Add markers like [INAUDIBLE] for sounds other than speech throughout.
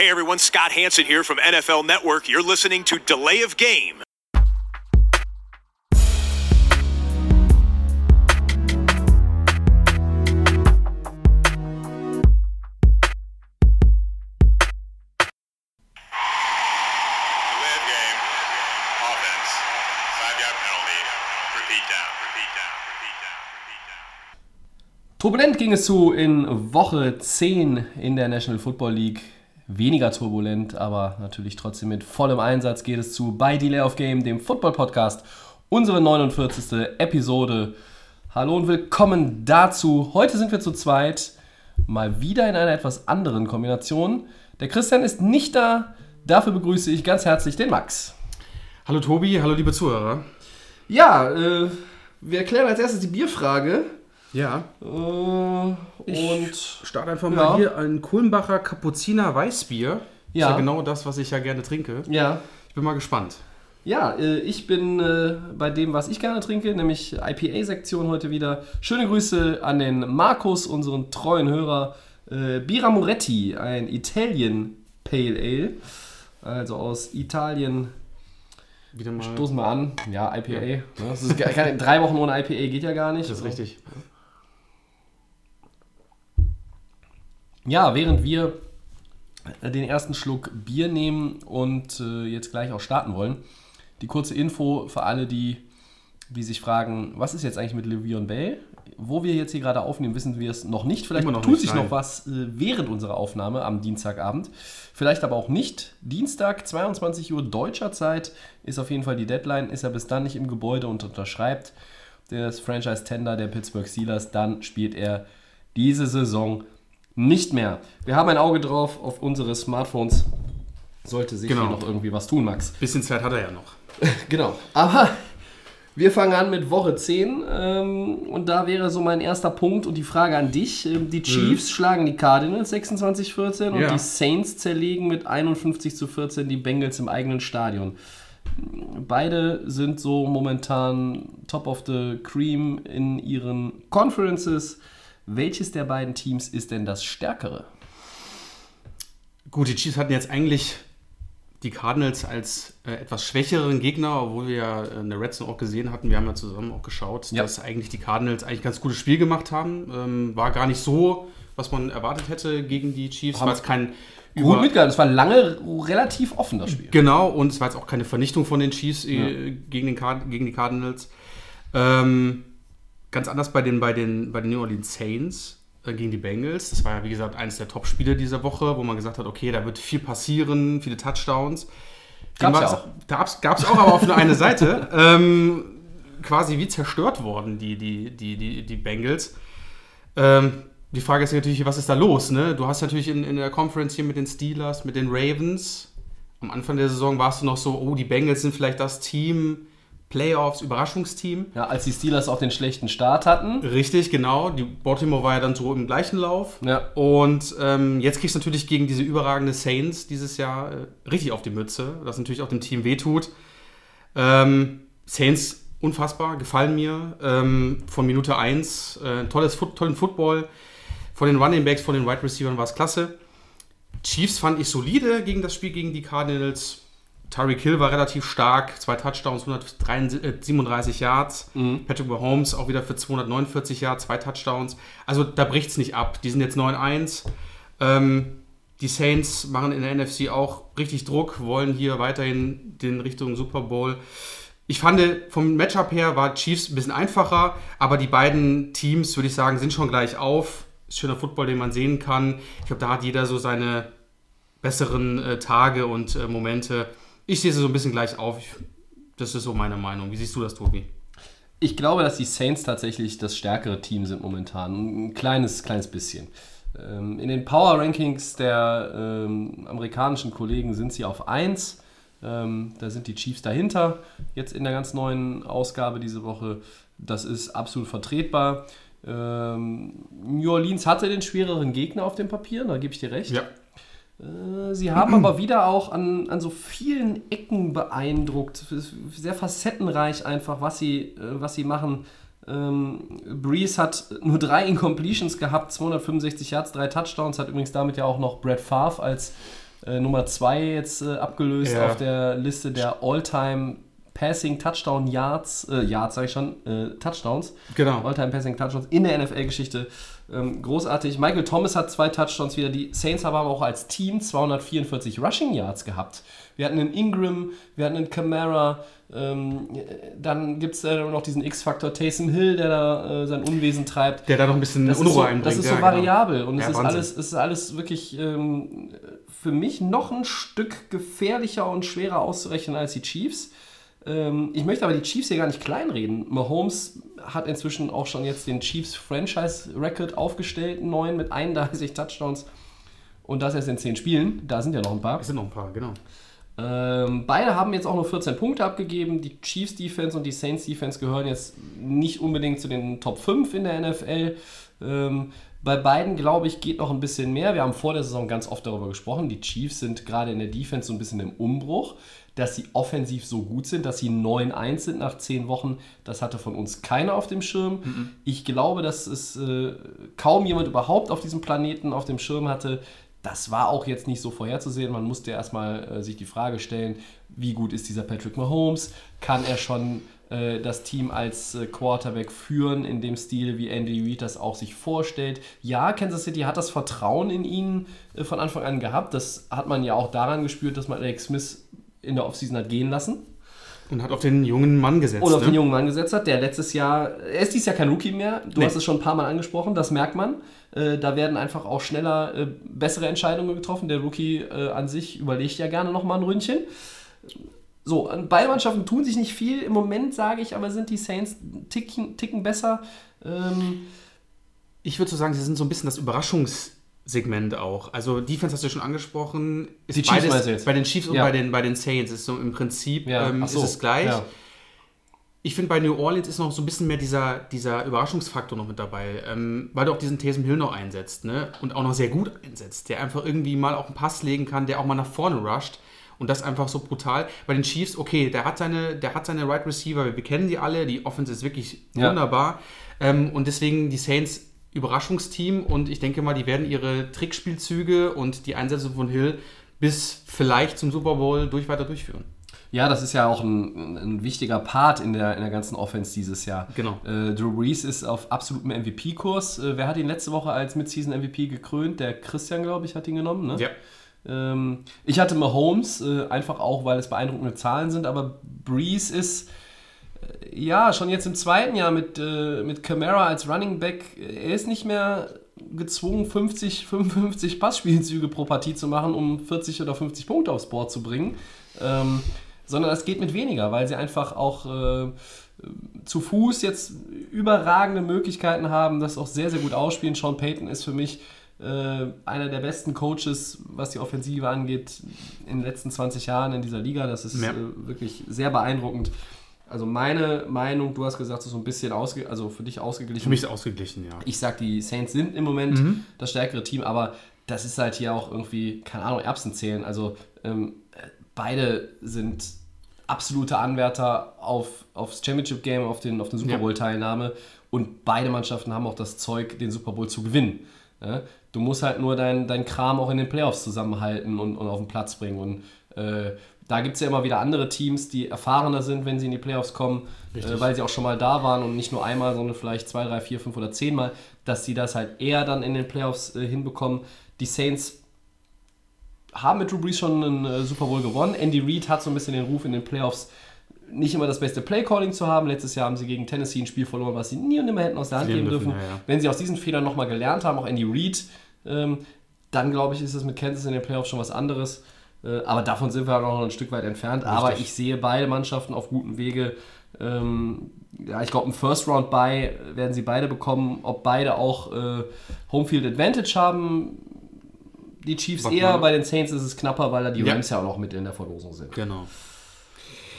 Hey everyone, Scott Hanson here from NFL Network. You're listening to Delay of Game. Delay of game. Offense. Five yard penalty. Repeat down. Repeat down. Repeat down. Repeat down. Turbulent ging es zu in Woche 10 in der National Football League. Weniger turbulent, aber natürlich trotzdem mit vollem Einsatz geht es zu bei Delay of Game, dem Football Podcast, unsere 49. Episode. Hallo und willkommen dazu. Heute sind wir zu zweit, mal wieder in einer etwas anderen Kombination. Der Christian ist nicht da, dafür begrüße ich ganz herzlich den Max. Hallo Tobi, hallo liebe Zuhörer. Ja, äh, wir erklären als erstes die Bierfrage. Ja, Äh, und start einfach Ja. mal hier ein Kulmbacher Kapuziner Weißbier. Ja. Ist ja genau das, was ich ja gerne trinke. ja, Ich bin mal gespannt. Ja, äh, ich bin äh, bei dem, was ich gerne trinke, nämlich IPA-Sektion heute wieder. Schöne Grüße an den Markus, unseren treuen Hörer. Äh, Bira Moretti, ein Italian Pale Ale. Also aus Italien. Wieder mal. Stoßen wir an. Ja, IPA. Das ist gar- keine, drei Wochen ohne IPA geht ja gar nicht. Das ist richtig. Ja, während wir äh, den ersten Schluck Bier nehmen und äh, jetzt gleich auch starten wollen, die kurze Info für alle, die, die sich fragen, was ist jetzt eigentlich mit Le'Veon Bell? Wo wir jetzt hier gerade aufnehmen, wissen wir es noch nicht. Vielleicht noch tut nicht, sich nein. noch was äh, während unserer Aufnahme am Dienstagabend. Vielleicht aber auch nicht. Dienstag, 22 Uhr deutscher Zeit ist auf jeden Fall die Deadline. Ist er bis dann nicht im Gebäude und unterschreibt des Franchise-Tender der Pittsburgh Steelers, dann spielt er diese Saison nicht mehr. Wir haben ein Auge drauf auf unsere Smartphones. Sollte sich Genau. hier noch irgendwie was tun, Max. Bisschen Zeit hat er ja noch. [LAUGHS] Genau. Aber wir fangen an mit Woche 10. Ähm, und da wäre so mein erster Punkt und die Frage an dich. Ähm, die Chiefs schlagen die Cardinals 26-14 und Ja. die Saints zerlegen mit 51 zu 14 die Bengals im eigenen Stadion. Beide sind so momentan top of the cream in ihren Conferences. Welches der beiden Teams ist denn das stärkere? Gut, die Chiefs hatten jetzt eigentlich die Cardinals als äh, etwas schwächeren Gegner, obwohl wir ja in der Red Zone auch gesehen hatten, wir haben ja zusammen auch geschaut, Ja. dass eigentlich die Cardinals eigentlich ein ganz gutes Spiel gemacht haben. Ähm, war gar nicht so, was man erwartet hätte gegen die Chiefs. War jetzt kein Gut über- mitgehalten. Es war lange relativ offen, das Spiel. Genau, und es war jetzt auch keine Vernichtung von den Chiefs äh, gegen, den Card gegen die Cardinals. Ähm, ganz anders bei den, bei den, bei den New Orleans Saints äh, gegen die Bengals. Das war ja, wie gesagt, eines der Top-Spiele dieser Woche, wo man gesagt hat, okay, da wird viel passieren, viele Touchdowns. Gab's Dem ja Da gab es auch, aber auf nur eine Seite. [LAUGHS] Ähm, quasi wie zerstört worden, die, die, die, die, die Bengals. Ähm, die Frage ist natürlich, was ist da los? Ne? Du hast natürlich in, in der Conference hier mit den Steelers, mit den Ravens. Am Anfang der Saison warst du noch so, oh, die Bengals sind vielleicht das Team, Playoffs, Überraschungsteam. Ja, als die Steelers auch den schlechten Start hatten. Richtig, genau. Die Baltimore war ja dann so im gleichen Lauf. Ja. Und ähm, jetzt kriegst du natürlich gegen diese überragende Saints dieses Jahr äh, richtig auf die Mütze, was natürlich auch dem Team wehtut. Ähm, Saints unfassbar, gefallen mir. Ähm, von Minute 1, äh, tolles Foot, tollen Football. Von den Running Backs, von den Wide Receivers war es klasse. Chiefs fand ich solide gegen das Spiel gegen die Cardinals. Tyreek Hill war relativ stark, zwei Touchdowns, 137 Yards. Patrick Mahomes auch wieder für 249 Yards, zwei Touchdowns. Also da bricht es nicht ab. Die sind jetzt 9-1. Ähm, die Saints machen in der NFC auch richtig Druck, wollen hier weiterhin den Richtung Super Bowl. Ich fand, vom Matchup her war Chiefs ein bisschen einfacher, aber die beiden Teams, würde ich sagen, sind schon gleich auf. Ist schöner Football, den man sehen kann. Ich glaube, da hat jeder so seine besseren äh, Tage und äh, Momente. Ich sehe sie so ein bisschen gleich auf. Ich, das ist so meine Meinung. Wie siehst du das, Tobi? Ich glaube, dass die Saints tatsächlich das stärkere Team sind momentan. Ein kleines, kleines bisschen. Ähm, In den Power Rankings der ähm, amerikanischen Kollegen sind sie auf 1. Ähm, da sind die Chiefs dahinter. Jetzt in der ganz neuen Ausgabe diese Woche. Das ist absolut vertretbar. Ähm, New Orleans hatte den schwereren Gegner auf dem Papier, da gebe ich dir recht. Äh, Sie haben aber wieder auch an, an so vielen Ecken beeindruckt. Sehr facettenreich einfach, was sie, äh, was sie machen. Ähm, Breeze hat nur drei Incompletions gehabt, 265 Yards, drei Touchdowns, hat übrigens damit ja auch noch Brad Favre als äh, Nummer 2 jetzt äh, abgelöst Ja. auf der Liste der All-Time Passing Touchdown Yards, äh, Yards sage ich schon, äh, Touchdowns. Genau. All-Time Passing Touchdowns in der NFL-Geschichte. Ähm, großartig. Michael Thomas hat zwei Touchdowns wieder. Die Saints haben aber auch als Team 244 Rushing Yards gehabt. Wir hatten einen Ingram, wir hatten einen Camara. Ähm, dann gibt es äh, noch diesen X-Faktor Taysom Hill, der da äh, sein Unwesen treibt. Der da noch ein bisschen Das ist Unruhe so, einbringt. das ist so ja, genau. variabel und es, Ja, ist Wahnsinn. alles, es ist alles wirklich ähm, für mich noch ein Stück gefährlicher und schwerer auszurechnen als die Chiefs. Ähm, ich möchte aber die Chiefs hier gar nicht kleinreden. Mahomes hat inzwischen auch schon jetzt den Chiefs Franchise Record aufgestellt, neuen mit 31 Touchdowns und das erst in 10 Spielen. Da sind ja noch ein paar. Es sind noch ein paar, genau. Ähm, beide haben jetzt auch nur 14 Punkte abgegeben. Die Chiefs Defense und die Saints Defense gehören jetzt nicht unbedingt zu den Top 5 in der NFL. Ähm, bei beiden, glaube ich, geht noch ein bisschen mehr. Wir haben vor der Saison ganz oft darüber gesprochen. Die Chiefs sind gerade in der Defense so ein bisschen im Umbruch. Dass sie offensiv so gut sind, dass sie 9-1 sind nach 10 Wochen, das hatte von uns keiner auf dem Schirm. Ich glaube, dass es äh, kaum jemand überhaupt auf diesem Planeten auf dem Schirm hatte. Das war auch jetzt nicht so vorherzusehen. Man musste erstmal äh, sich die Frage stellen, wie gut ist dieser Patrick Mahomes? Kann er schon äh, das Team als äh, Quarterback führen in dem Stil, wie Andy Reid das auch sich vorstellt? Ja, Kansas City hat das Vertrauen in ihn äh, von Anfang an gehabt. Das hat man ja auch daran gespürt, dass man Alex Smith in der Offseason hat gehen lassen Und hat auf den jungen Mann gesetzt. oder auf ne? den jungen Mann gesetzt hat, der letztes Jahr, er ist dieses Jahr kein Rookie mehr, du Nee. hast es schon ein paar Mal angesprochen, das merkt man. Äh, da werden einfach auch schneller äh, bessere Entscheidungen getroffen. Der Rookie äh, an sich überlegt ja gerne nochmal ein Ründchen. So, an beide Mannschaften tun sich nicht viel. Im Moment sage ich aber, sind die Saints ticken, ticken besser. Ähm, Ich würde so sagen, sie sind so ein bisschen das Überraschungssegment auch. Also Defense hast du ja schon angesprochen. Ist Die Chiefs beides- jetzt? Bei den Chiefs und Ja. bei, den, bei den Saints ist so im Prinzip ja, ähm, ach ist so, es gleich. Ja. Ich finde, bei New Orleans ist noch so ein bisschen mehr dieser, dieser Überraschungsfaktor noch mit dabei, ähm, weil du auch diesen Taysom Hill noch einsetzt ne? und auch noch sehr gut einsetzt, der einfach irgendwie mal auch einen Pass legen kann, der auch mal nach vorne rusht und das einfach so brutal. Bei den Chiefs, okay, der hat seine, der hat seine Right Receiver, wir, kennen die alle, die Offense ist wirklich wunderbar ähm, und deswegen die Saints Überraschungsteam und ich denke mal, die werden ihre Trickspielzüge und die Einsätze von Hill bis vielleicht zum Super Bowl durch weiter durchführen. Ja, das ist ja auch ein, ein wichtiger Part in der, in der ganzen Offense dieses Jahr. Genau. Äh, Drew Brees ist auf absolutem MVP-Kurs. Äh, wer hat ihn letzte Woche als Midseason-MVP gekrönt? Der Christian, glaube ich, hat ihn genommen. Ne? Ja. Ähm, ich hatte Mahomes, äh, einfach auch, weil es beeindruckende Zahlen sind, aber Brees ist ja schon jetzt im zweiten Jahr mit, äh, mit Camara als Running Back. Er ist nicht mehr gezwungen, 50, 55 Passspielzüge pro Partie zu machen, um 40 oder 50 Punkte aufs Board zu bringen. Ähm, sondern es geht mit weniger, weil sie einfach auch äh, zu Fuß jetzt überragende Möglichkeiten haben, das auch sehr, sehr gut ausspielen. Sean Payton ist für mich äh, einer der besten Coaches, was die Offensive angeht, in den letzten 20 Jahren in dieser Liga. Das ist Ja. äh, wirklich sehr beeindruckend. Also meine Meinung, du hast gesagt, es ist so ein bisschen ausge also für dich ausgeglichen. Für mich ist ausgeglichen, ja. Ich sag, die Saints sind im Moment das stärkere Team, aber das ist halt hier auch irgendwie, keine Ahnung, Erbsen zählen. Also ähm, beide sind absolute Anwärter auf, aufs Championship-Game, auf den, auf den Super Ja. Bowl-Teilnahme und beide Mannschaften haben auch das Zeug, den Super Bowl zu gewinnen. Ja? Du musst halt nur dein, dein Kram auch in den Playoffs zusammenhalten und, und auf den Platz bringen. Und äh, da gibt es ja immer wieder andere Teams, die erfahrener sind, wenn sie in die Playoffs kommen, äh, weil sie auch schon mal da waren und nicht nur einmal, sondern vielleicht zwei, drei, vier, fünf oder zehnmal, dass sie das halt eher dann in den Playoffs äh, hinbekommen. Die Saints haben mit Drew Brees schon einen äh, Super Bowl gewonnen. Andy Reid hat so ein bisschen den Ruf in den Playoffs, nicht immer das beste Playcalling zu haben. Letztes Jahr haben sie gegen Tennessee ein Spiel verloren, was sie nie und nimmer hätten aus der Hand geben dürfen, dürfen. ja, ja. Wenn sie aus diesen Fehlern nochmal gelernt haben, auch Andy Reid, ähm, dann glaube ich, ist es mit Kansas in den Playoffs schon was anderes. Äh, aber davon sind wir halt auch noch ein Stück weit entfernt. Aber ich sehe beide Mannschaften auf gutem Wege. Ähm, ja, ich glaube, ein First Round Bye werden sie beide bekommen. Ob beide auch äh, Homefield Advantage haben, die Chiefs Warte eher. mal. Bei den Saints ist es knapper, weil da die Ja. Rams ja auch noch mit in der Verlosung sind. Genau.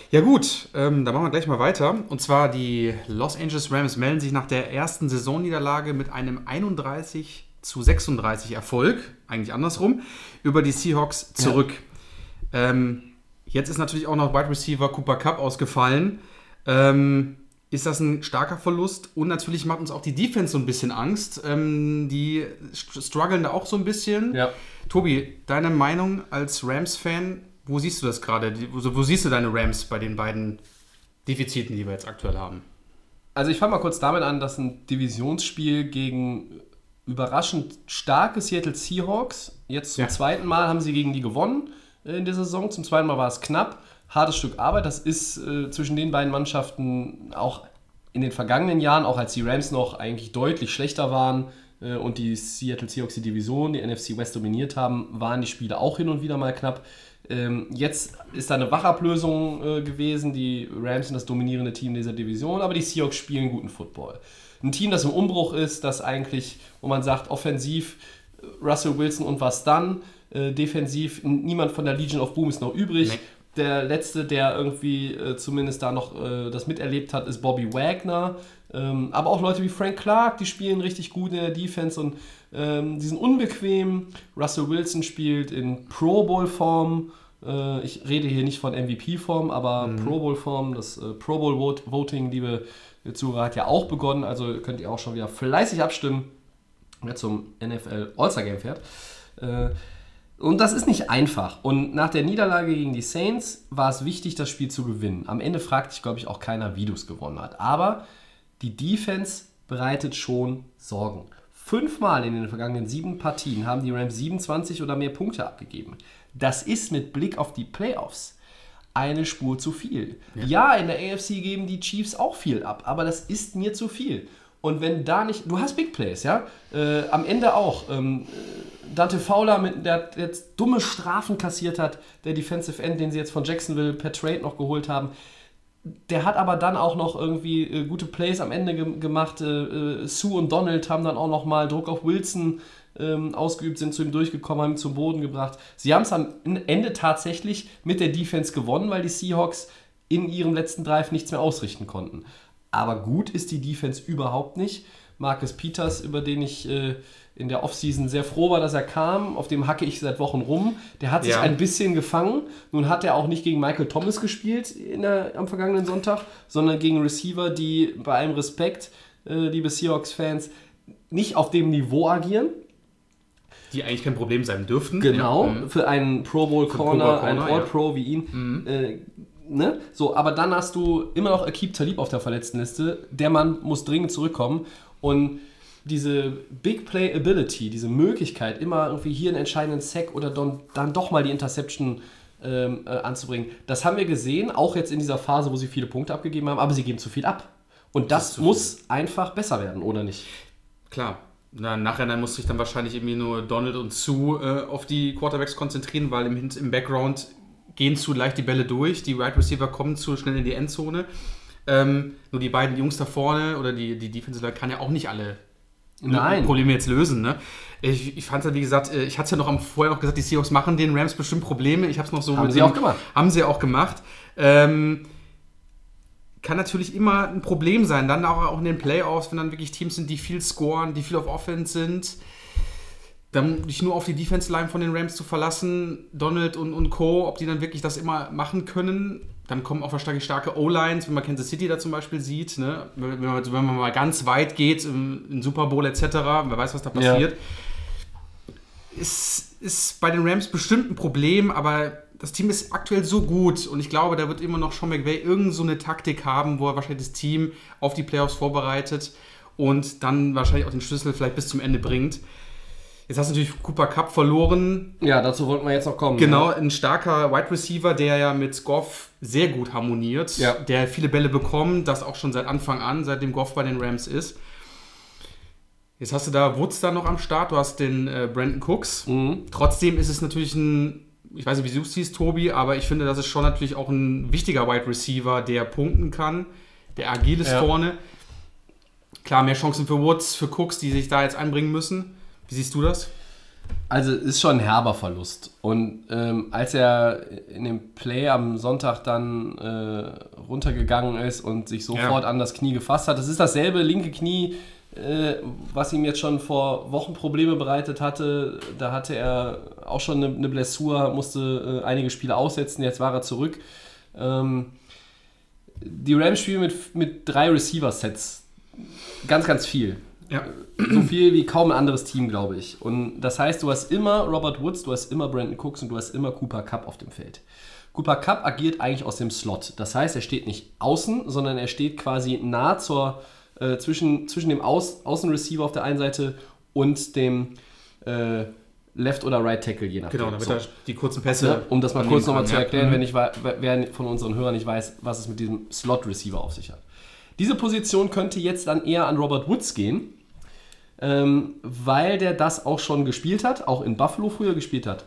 Ja gut, ähm, dann machen wir gleich mal weiter. Und zwar die Los Angeles Rams melden sich nach der ersten Saisonniederlage mit einem 31 zu 36 Erfolg, eigentlich andersrum, über die Seahawks zurück. Ähm, jetzt ist natürlich auch noch Wide Receiver Cooper Cup ausgefallen. Ähm, ist das ein starker Verlust. Und natürlich macht uns auch die Defense so ein bisschen Angst. Ähm, die strugglen da auch so ein bisschen. Ja. Tobi, deine Meinung als Rams-Fan, wo siehst du das gerade? Wo, wo siehst du deine Rams bei den beiden Defiziten, die wir jetzt aktuell haben? Also ich fange mal kurz damit an, dass ein Divisionsspiel gegen überraschend starke Seattle Seahawks, jetzt zum Ja. zweiten Mal haben sie gegen die gewonnen in der Saison, zum zweiten Mal war es knapp, hartes Stück Arbeit, das ist äh, zwischen den beiden Mannschaften auch in den vergangenen Jahren, auch als die Rams noch eigentlich deutlich schlechter waren äh, und die Seattle Seahawks die Division, die NFC West dominiert haben, waren die Spiele auch hin und wieder mal knapp. Ähm, jetzt ist da eine Wachablösung äh, gewesen. Die Rams sind das dominierende Team dieser Division, aber die Seahawks spielen guten Football. Ein Team, das im Umbruch ist, das eigentlich, wo man sagt, offensiv äh, Russell Wilson und was dann, äh, defensiv niemand von der Legion of Boom ist noch übrig. Nee. Der letzte, der irgendwie äh, zumindest da noch äh, das miterlebt hat, ist Bobby Wagner. Ähm, aber auch Leute wie Frank Clark, die spielen richtig gut in der Defense und ähm, die sind unbequem. Russell Wilson spielt in Pro Bowl-Form. Äh, ich rede hier nicht von MVP-Form, aber Pro Bowl-Form. Das Pro Bowl-Voting, liebe Zuhörer, hat ja auch begonnen. Also könnt ihr auch schon wieder fleißig abstimmen, wer zum NFL All-Star Game fährt. Äh, und das ist nicht einfach. Und nach der Niederlage gegen die Saints war es wichtig, das Spiel zu gewinnen. Am Ende fragt sich, glaube ich, auch keiner, wie du es gewonnen hat. Aber die Defense bereitet schon Sorgen. Fünfmal in den vergangenen sieben Partien haben die Rams 27 oder mehr Punkte abgegeben. Das ist mit Blick auf die Playoffs eine Spur zu viel. Ja. in der AFC geben die Chiefs auch viel ab, aber das ist mir zu viel. Und wenn da nicht, du hast Big Plays, ja, äh, am Ende auch. Ähm, äh, Dante Fowler, mit, der, jetzt dumme Strafen kassiert hat, der Defensive End, den sie jetzt von Jacksonville per Trade noch geholt haben. Der hat aber dann auch noch irgendwie äh, gute Plays am Ende ge gemacht. Äh, äh, Sue und Donald haben dann auch noch mal Druck auf Wilson ähm, ausgeübt, sind zu ihm durchgekommen, haben ihn zum Boden gebracht. Sie haben es am Ende tatsächlich mit der Defense gewonnen, weil die Seahawks in ihrem letzten Drive nichts mehr ausrichten konnten. Aber gut ist die Defense überhaupt nicht. Marcus Peters, über den ich äh, in der Offseason sehr froh war, dass er kam, auf dem hacke ich seit Wochen rum. Der hat sich Ja. ein bisschen gefangen. Nun hat er auch nicht gegen Michael Thomas gespielt der, am vergangenen Sonntag, sondern gegen Receiver, die bei allem Respekt, äh, liebe Seahawks-Fans, nicht auf dem Niveau agieren. Die eigentlich kein Problem sein dürften. Genau, Ja. Mhm. für einen Pro Bowl Pro Corner, Bowl einen All-Pro wie ihn. Äh, ne? So, aber dann hast du immer noch Akib Talib auf der Verletztenliste. Der Mann muss dringend zurückkommen. Und diese Big Play Ability, diese Möglichkeit, immer irgendwie hier einen entscheidenden Sack oder dann, dann doch mal die Interception ähm, äh, anzubringen, das haben wir gesehen, auch jetzt in dieser Phase, wo sie viele Punkte abgegeben haben, aber sie geben zu viel ab. Und das, zu muss einfach besser werden, oder nicht? Klar. Na, nachher dann muss sich dann wahrscheinlich irgendwie nur Donald und Sue äh, auf die Quarterbacks konzentrieren, weil im, im Background gehen zu leicht die Bälle durch. Die Right Receiver kommen zu schnell in die Endzone. Ähm, nur die beiden Jungs da vorne oder die, die Defensive Line kann ja auch nicht alle Nein. Probleme jetzt lösen. Ne? Ich, ich fand es ja, wie gesagt, äh, ich hatte es ja noch am, vorher noch gesagt, die Seahawks machen den Rams bestimmt Probleme. Ich habe es noch so Haben mit sie auch gemacht. Haben sie auch gemacht. Ähm, kann natürlich immer ein Problem sein. Dann auch, auch in den Playoffs, wenn dann wirklich Teams sind, die viel scoren, die viel auf Offense sind. Dann dich nur auf die Defense-Line von den Rams zu verlassen, Donald und, und Co., ob die dann wirklich das immer machen können. Dann kommen auch wahrscheinlich starke O-Lines, wenn man Kansas City da zum Beispiel sieht. Ne? Wenn, man, wenn man mal ganz weit geht, im, im Super Bowl etc., wer weiß, was da Ja. passiert. Ist, ist bei den Rams bestimmt ein Problem, aber das Team ist aktuell so gut und ich glaube, da wird immer noch Sean McVay irgend so eine Taktik haben, wo er wahrscheinlich das Team auf die Playoffs vorbereitet und dann wahrscheinlich auch den Schlüssel vielleicht bis zum Ende bringt. Jetzt hast du natürlich Cooper Cup verloren. Ja, dazu wollten wir jetzt noch kommen. Genau, ein starker Wide Receiver, der ja mit Goff sehr gut harmoniert, Ja. der viele Bälle bekommt, das auch schon seit Anfang an, seitdem Goff bei den Rams ist. Jetzt hast du da Woods da noch am Start, du hast den äh, Brandon Cooks. Mhm. Trotzdem ist es natürlich ein, ich weiß nicht, wie du es siehst, Tobi, aber ich finde, das ist schon natürlich auch ein wichtiger Wide Receiver, der punkten kann, der agil ist Ja. vorne. Klar, mehr Chancen für Woods, für Cooks, die sich da jetzt einbringen müssen. Wie siehst du das? Also es ist schon ein herber Verlust. Und ähm, als er in dem Play am Sonntag dann äh, runtergegangen ist und sich sofort Ja. an das Knie gefasst hat, das ist dasselbe linke Knie, äh, was ihm jetzt schon vor Wochen Probleme bereitet hatte. Da hatte er auch schon eine, eine Blessur, musste äh, einige Spiele aussetzen, jetzt war er zurück. Ähm, die Rams spielen mit, mit drei Receiver-Sets. Ganz, ganz viel. Ja. So viel wie kaum ein anderes Team, glaube ich. Und das heißt, du hast immer Robert Woods, du hast immer Brandon Cooks und du hast immer Cooper Cup auf dem Feld. Cooper Cup agiert eigentlich aus dem Slot. Das heißt, er steht nicht außen, sondern er steht quasi nah zur, äh, zwischen, zwischen dem Aus, Außenreceiver auf der einen Seite und dem äh, Left- oder Right-Tackle, je nachdem. Genau, damit So. er die kurzen Pässe. Ja, um das mal kurz nochmal zu ja. erklären, Mhm. wenn ich, wer von unseren Hörern nicht weiß, was es mit diesem Slot-Receiver auf sich hat. Diese Position könnte jetzt dann eher an Robert Woods gehen, ähm, weil der das auch schon gespielt hat, auch in Buffalo früher gespielt hat.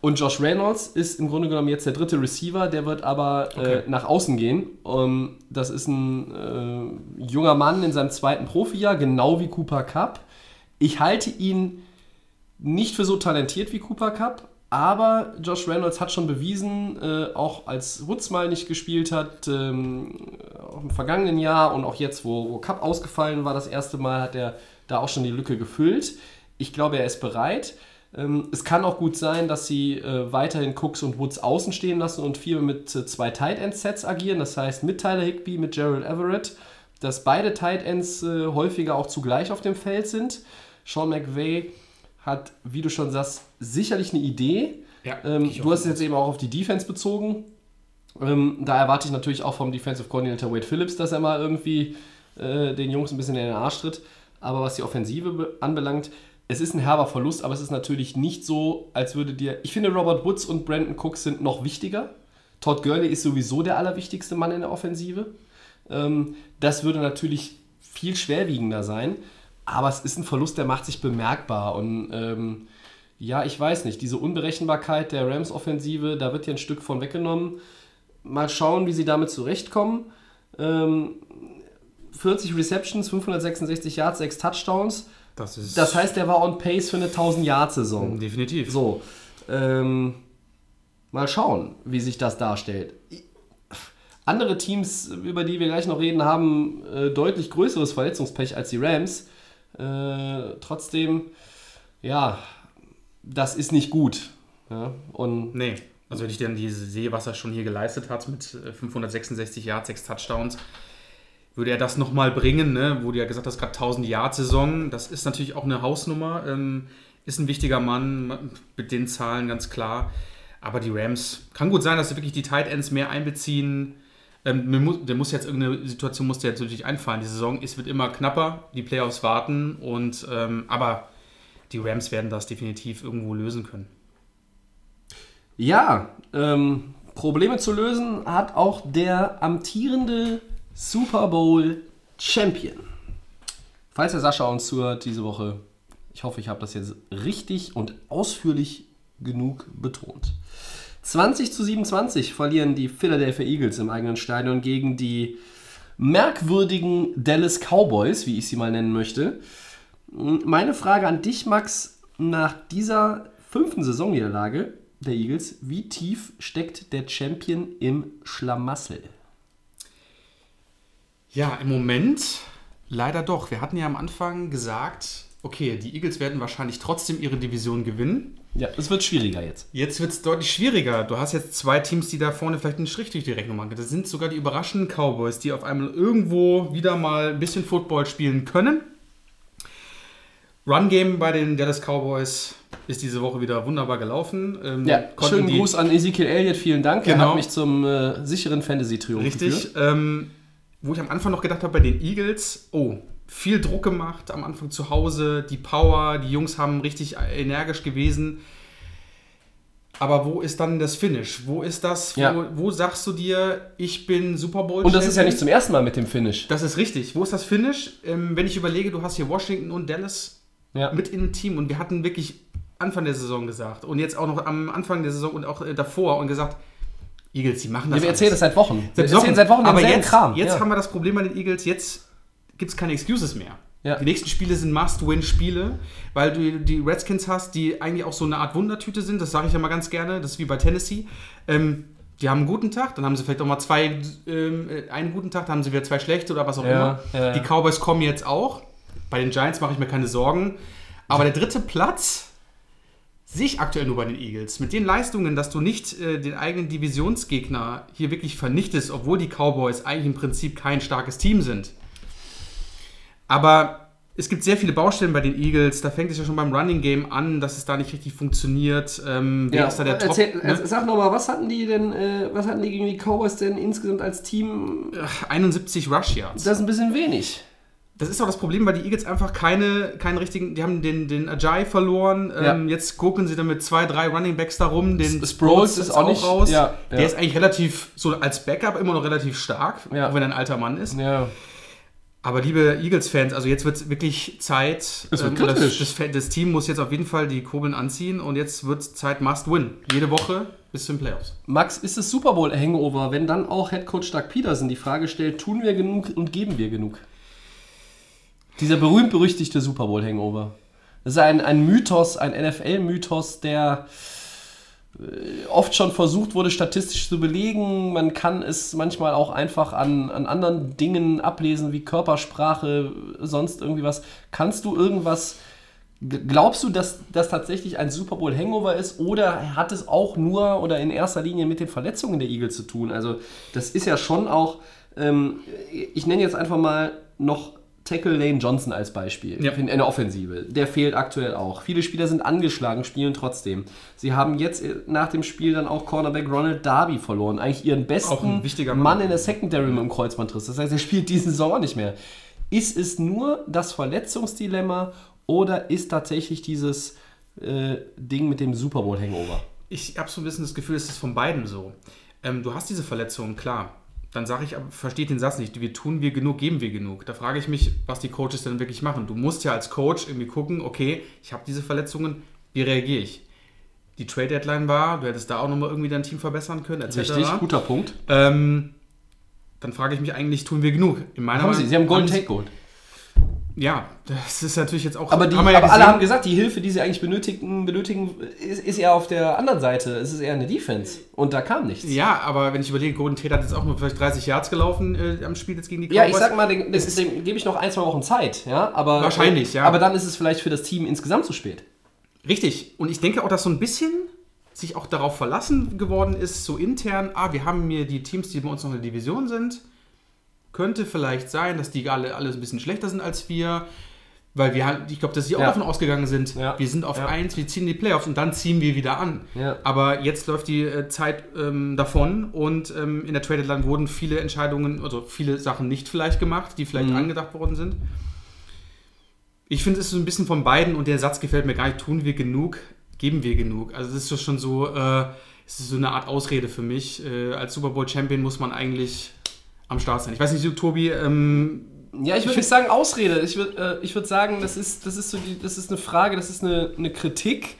Und Josh Reynolds ist im Grunde genommen jetzt der dritte Receiver, der wird aber Okay. äh, nach außen gehen. Um, das ist ein äh, junger Mann in seinem zweiten Profijahr, genau wie Cooper Cup. Ich halte ihn nicht für so talentiert wie Cooper Cup, aber Josh Reynolds hat schon bewiesen, äh, auch als Woods mal nicht gespielt hat, ähm, auch im vergangenen Jahr und auch jetzt, wo, wo Cup ausgefallen war, das erste Mal, hat er da auch schon die Lücke gefüllt. Ich glaube, er ist bereit. Ähm, es kann auch gut sein, dass sie äh, weiterhin Cooks und Woods außen stehen lassen und viel mit äh, zwei Tight End Sets agieren. Das heißt, mit Tyler Higby, mit Gerald Everett, dass beide Tight Ends äh, häufiger auch zugleich auf dem Feld sind. Sean McVay hat, wie du schon sagst, sicherlich eine Idee. Ja, Ähm, du hast es jetzt eben auch auf die Defense bezogen. Ähm, da erwarte ich natürlich auch vom Defensive Coordinator Wade Phillips, dass er mal irgendwie äh, den Jungs ein bisschen in den Arsch tritt. Aber was die Offensive be- anbelangt, es ist ein herber Verlust, aber es ist natürlich nicht so, als würde dir. Ich finde, Robert Woods und Brandon Cooks sind noch wichtiger. Todd Gurley ist sowieso der allerwichtigste Mann in der Offensive. Ähm, das würde natürlich viel schwerwiegender sein, aber es ist ein Verlust, der macht sich bemerkbar. Und ähm, ja, ich weiß nicht, diese Unberechenbarkeit der Rams-Offensive, da wird hier ein Stück von weggenommen. Mal schauen, wie sie damit zurechtkommen. Ähm, 40 Receptions, 566 Yards, 6 Touchdowns. Das ist Das heißt, der war on pace für eine 1000-Yard-Saison. definitiv. So, ähm, mal schauen, wie sich das darstellt. Andere Teams, über die wir gleich noch reden, haben äh, deutlich größeres Verletzungspech als die Rams. Äh, trotzdem, ja, das ist nicht gut. Ja, und Nee. Also wenn ich dann diese sehe, was er schon hier geleistet hat mit äh, 566 Yards, 6 Touchdowns, würde er das nochmal bringen, ne? wo du ja gesagt hast, gerade 1000 Yard Saison, das ist natürlich auch eine Hausnummer, ähm, ist ein wichtiger Mann mit den Zahlen ganz klar. Aber die Rams, kann gut sein, dass sie wirklich die Tight Ends mehr einbeziehen. Ähm, der muss jetzt irgendeine Situation muss der jetzt natürlich einfallen. Die Saison ist, wird immer knapper, die Playoffs warten und ähm, aber die Rams werden das definitiv irgendwo lösen können. Ja, ähm, Probleme zu lösen hat auch der amtierende Super Bowl Champion. Falls der Sascha uns zuhört diese Woche, ich hoffe, ich habe das jetzt richtig und ausführlich genug betont. 20 zu 27 verlieren die Philadelphia Eagles im eigenen Stadion gegen die merkwürdigen Dallas Cowboys, wie ich sie mal nennen möchte. Meine Frage an dich, Max, nach dieser fünften Saisonniederlage der Eagles, wie tief steckt der Champion im Schlamassel? Ja, im Moment leider doch. Wir hatten ja am Anfang gesagt, okay, die Eagles werden wahrscheinlich trotzdem ihre Division gewinnen. Ja, es wird schwieriger jetzt. Jetzt wird es deutlich schwieriger. Du hast jetzt zwei Teams, die da vorne vielleicht einen Strich durch die Rechnung machen. Das sind sogar die überraschenden Cowboys, die auf einmal irgendwo wieder mal ein bisschen Football spielen können. Run-Game bei den Dallas Cowboys ist diese Woche wieder wunderbar gelaufen. Ähm, Ja, schönen Gruß an Ezekiel Elliott, vielen Dank. Er Genau. hat mich zum äh, sicheren Fantasy-Trio Richtig. Ähm, wo ich am Anfang noch gedacht habe bei den Eagles, oh, viel Druck gemacht am Anfang zu Hause, die Power, die Jungs haben richtig energisch gewesen. Aber wo ist dann das Finish? Wo ist das? Wo, Ja. wo sagst du dir, ich bin Super Bowl Und das ist ja nicht zum ersten Mal mit dem Finish. Das ist richtig. Wo ist das Finish? Ähm, wenn ich überlege, du hast hier Washington und Dallas Ja. mit in dem Team und wir hatten wirklich Anfang der Saison gesagt und jetzt auch noch am Anfang der Saison und auch äh, davor und gesagt, Eagles, die machen das. Ja, wir alles. erzählen das seit Wochen. Wir Seit erzählen seit Wochen aber jetzt, Kram. jetzt ja. haben wir das Problem bei den Eagles, jetzt gibt es keine Excuses mehr. Ja. Die nächsten Spiele sind Must-Win-Spiele, weil du die Redskins hast, die eigentlich auch so eine Art Wundertüte sind. Das sage ich ja mal ganz gerne. Das ist wie bei Tennessee. Ähm, die haben einen guten Tag, dann haben sie vielleicht auch mal zwei, ähm, äh, einen guten Tag, dann haben sie wieder zwei schlechte oder was auch Ja, immer. ja. Die Cowboys kommen jetzt auch. Bei den Giants mache ich mir keine Sorgen. Aber der dritte Platz, sehe ich aktuell nur bei den Eagles. Mit den Leistungen, dass du nicht äh, den eigenen Divisionsgegner hier wirklich vernichtest, obwohl die Cowboys eigentlich im Prinzip kein starkes Team sind. Aber es gibt sehr viele Baustellen bei den Eagles. Da fängt es ja schon beim Running Game an, dass es da nicht richtig funktioniert. Ähm, wer ist da der erzähl, Top? äh, Ne? Sag nochmal, was hatten die denn, äh, was hatten die gegen die Cowboys denn insgesamt als Team? Ach, 71 Rush Yards. Das ist ein bisschen wenig. Das ist auch das Problem, weil die Eagles einfach keine, keinen richtigen, die haben den, den Ajay verloren. Ähm, jetzt gucken sie dann mit zwei, drei Running Backs darum. Den Sproles ist auch nicht- raus. ja, Der ja. ist eigentlich relativ, so als Backup immer noch relativ stark, Ja. auch wenn er ein alter Mann ist. Ja. Aber liebe Eagles-Fans, also jetzt wird es wirklich Zeit. Es wird ähm, das, das, das Team muss jetzt auf jeden Fall die Kurbeln anziehen und jetzt wird Zeit Must Win. Jede Woche bis zu den Playoffs. Max, ist es Super Bowl Hangover, wenn dann auch Head Coach Doug Peterson die Frage stellt, tun wir genug und geben wir genug? Dieser berühmt-berüchtigte Super Bowl Hangover. Das ist ein, ein Mythos, ein NFL-Mythos, der äh, oft schon versucht wurde, statistisch zu belegen. Man kann es manchmal auch einfach an, an anderen Dingen ablesen, wie Körpersprache, sonst irgendwie was. Kannst du irgendwas Glaubst du, dass das tatsächlich ein Super Bowl Hangover ist oder hat es auch nur oder in erster Linie mit den Verletzungen der Eagles zu tun? Also das ist ja schon auch, ähm, ich nenne jetzt einfach mal noch Tackle Lane Johnson als Beispiel Ja. in der Offensive. Der fehlt aktuell auch. Viele Spieler sind angeschlagen, spielen trotzdem. Sie haben jetzt äh, nach dem Spiel dann auch Cornerback Ronald Darby verloren. Eigentlich ihren besten Mann. Mann in der Secondary mit dem Kreuzbandriss. Das heißt, er spielt diese Saison auch nicht mehr. Ist es nur das Verletzungsdilemma oder ist tatsächlich dieses äh, Ding mit dem Super Bowl Hangover? Ich habe so ein bisschen das Gefühl, es ist von beiden so. Ähm, du hast diese Verletzungen, klar. Dann sage ich, versteht den Satz nicht. Wir tun wir genug, geben wir genug. Da frage ich mich, was die Coaches denn wirklich machen. Du musst ja als Coach irgendwie gucken, okay, ich habe diese Verletzungen, wie reagiere ich? Die Trade Deadline war, du hättest da auch nochmal irgendwie dein Tein verbessern können, etc. Richtig, guter Punkt. Ähm, dann frage ich mich eigentlich, tun wir genug? In meiner Haben Sie, Sie haben Golden Take geholt. Ja, das ist natürlich jetzt auch. Aber, die, haben ja aber alle haben gesagt, die Hilfe, die sie eigentlich benötigen, benötigen ist, ist eher auf der anderen Seite. Es ist eher eine Defense. Und da kam nichts. Ja, aber wenn ich überlege, Golden Tate hat jetzt auch nur vielleicht 30 Yards gelaufen äh, am Spiel jetzt gegen die Ja, ich Cowboys. sag mal, dem, dem gebe ich noch ein, zwei Wochen Zeit. Ja, aber, Wahrscheinlich, ja. Aber dann ist es vielleicht für das Team insgesamt zu spät. Richtig. Und ich denke auch, dass so ein bisschen sich auch darauf verlassen geworden ist, so intern, ah, wir haben hier die Teams, die bei uns noch in der Division sind. Könnte vielleicht sein, dass die alle, alle ein bisschen schlechter sind als wir. Weil wir halt, ich glaube, dass sie auch Ja. davon ausgegangen sind, Ja. wir sind auf Ja. 1, wir ziehen die Playoffs und dann ziehen wir wieder an. Aber jetzt läuft die äh, Zeit ähm, davon und ähm, in der Trade Deadline wurden viele Entscheidungen, also viele Sachen nicht vielleicht gemacht, die vielleicht Mhm. angedacht worden sind. Ich finde, es ist so ein bisschen von beiden und der Satz gefällt mir gar nicht. Tun wir genug, geben wir genug. Also das ist schon so, äh, es ist so eine Art Ausrede für mich. Äh, als Super Bowl Champion muss man eigentlich am Start sein. Ich weiß nicht, Tobi, ähm, Ja, ich würde nicht sagen Ausrede. Ich würde äh, ich würd sagen, das ist, das, ist so die, das ist eine Frage, das ist eine, eine Kritik,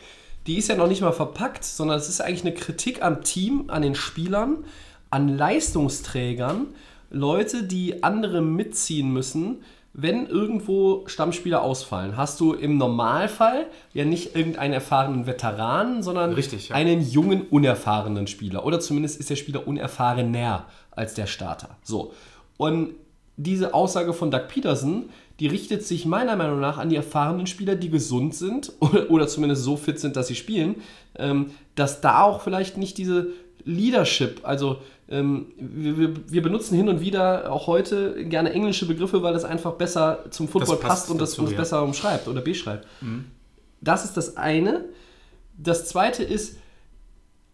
die ist ja noch nicht mal verpackt, sondern es ist eigentlich eine Kritik am Team, an den Spielern, an Leistungsträgern, Leute, die andere mitziehen müssen, wenn irgendwo Stammspieler ausfallen. Hast du im Normalfall ja nicht irgendeinen erfahrenen Veteranen, sondern Richtig, ja. einen jungen, unerfahrenen Spieler. Oder zumindest ist der Spieler unerfahrener als der Starter. So. Und diese Aussage von Doug Peterson, die richtet sich meiner Meinung nach an die erfahrenen Spieler, die gesund sind [LAUGHS] oder, oder zumindest so fit sind, dass sie spielen, ähm, dass da auch vielleicht nicht diese Leadership, also ähm, wir, benutzen hin und wieder auch heute gerne englische Begriffe, weil das einfach besser zum Football passt passt und das dazu, uns ja. besser umschreibt oder beschreibt. Das ist das eine. Das zweite ist,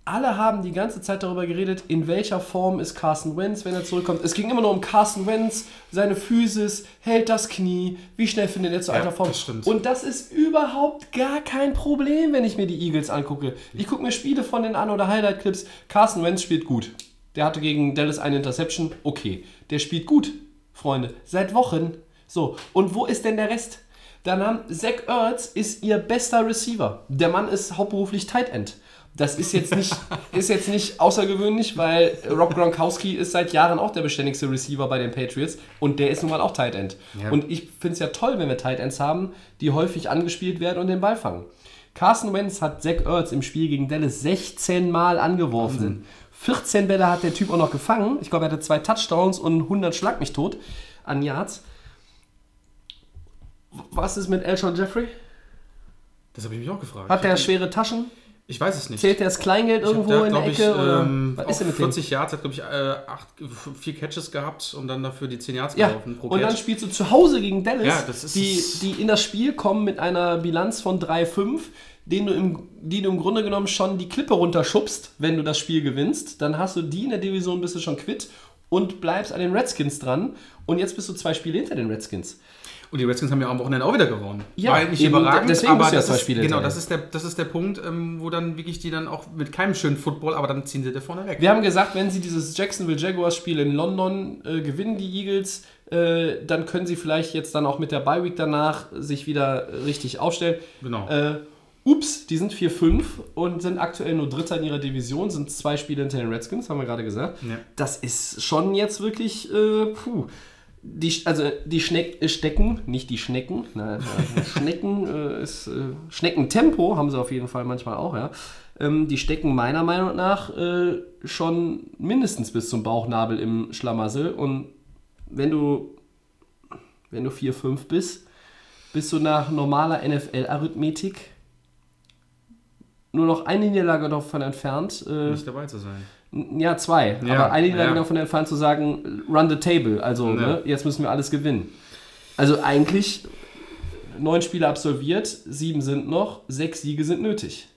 alle haben die ganze Zeit darüber geredet, in welcher Form ist Carson Wentz, wenn er zurückkommt. Es ging immer nur um Carson Wentz, seine Physis, hält das Knie, wie schnell findet er zu Ja, alter Form. das stimmt. Und das ist überhaupt gar kein Problem, wenn ich mir die Eagles angucke. Ich gucke mir Spiele von denen an oder Highlight-Clips. Carson Wentz spielt gut. Der hatte gegen Dallas eine Interception, okay. Der spielt gut, Freunde, seit Wochen. So, und wo ist denn der Rest? Dann haben Zach Ertz ist ihr bester Receiver. Der Mann ist hauptberuflich Tight End. Das ist jetzt nicht, ist jetzt nicht außergewöhnlich, weil Rob Gronkowski ist seit Jahren auch der beständigste Receiver bei den Patriots und der ist nun mal auch Tight End. Ja. Und ich finde es ja toll, wenn wir Tight Ends haben, die häufig angespielt werden und den Ball fangen. Carson Wentz hat Zach Ertz im Spiel gegen Dallas 16 Mal angeworfen. 14 Bälle hat der Typ auch noch gefangen. Ich glaube, er hatte zwei Touchdowns und 100 Schlag mich tot an Yards. Was ist mit Elshon Jeffrey? Das habe ich mich auch gefragt. Hat der schwere Taschen? Ich weiß es nicht. Zählt der das Kleingeld irgendwo da, in der ich, Ecke? ähm, Was ist denn mit dem? 40 Yards, hat, glaube ich, äh, acht, vier Catches gehabt und dann dafür die 10 Yards Ja, gelaufen pro und dann Catch. spielst du zu Hause gegen Dallas, Ja, die, die in das Spiel kommen mit einer Bilanz von 3-5, den du im, die du im Grunde genommen schon die Klippe runterschubst, wenn du das Spiel gewinnst. Dann hast du die in der Division, bist du schon quitt und bleibst an den Redskins dran. Und jetzt bist du zwei Spiele hinter den Redskins. Und die Redskins haben ja am Wochenende auch wieder gewonnen. Ja, War halt nicht eben, überragend, deswegen aber ja das zwei ist, genau, das ist, der, das ist der Punkt, ähm, wo dann wirklich die dann auch mit keinem schönen Football, aber dann ziehen sie da vorne weg. Wir haben gesagt, wenn sie dieses Jacksonville Jaguars Spiel in London äh, gewinnen, die Eagles, äh, dann können sie vielleicht jetzt dann auch mit der Bye Week danach sich wieder richtig aufstellen. Genau. Äh, ups, die sind 4-5 und sind aktuell nur Dritter in ihrer Division, sind zwei Spiele hinter den Redskins, haben wir gerade gesagt. Ja. Das ist schon jetzt wirklich, äh, puh. Die, also die Schneck, äh, Stecken, nicht die Schnecken, nein, äh, [LAUGHS] Schnecken äh, ist äh, Schneckentempo haben sie auf jeden Fall manchmal auch, ja. Ähm, die stecken meiner Meinung nach äh, schon mindestens bis zum Bauchnabel im Schlamassel und wenn du wenn du 4-5 bist, bist du nach normaler NFL-Arithmetik nur noch eine Niederlage davon entfernt, äh, Nicht dabei zu sein. Ja, zwei. Ja, aber Niederlage ja. davon entfernt zu sagen, run the table. Also, Ja. ne, jetzt müssen wir alles gewinnen. Also eigentlich neun Spiele absolviert, sieben sind noch, sechs Siege sind nötig.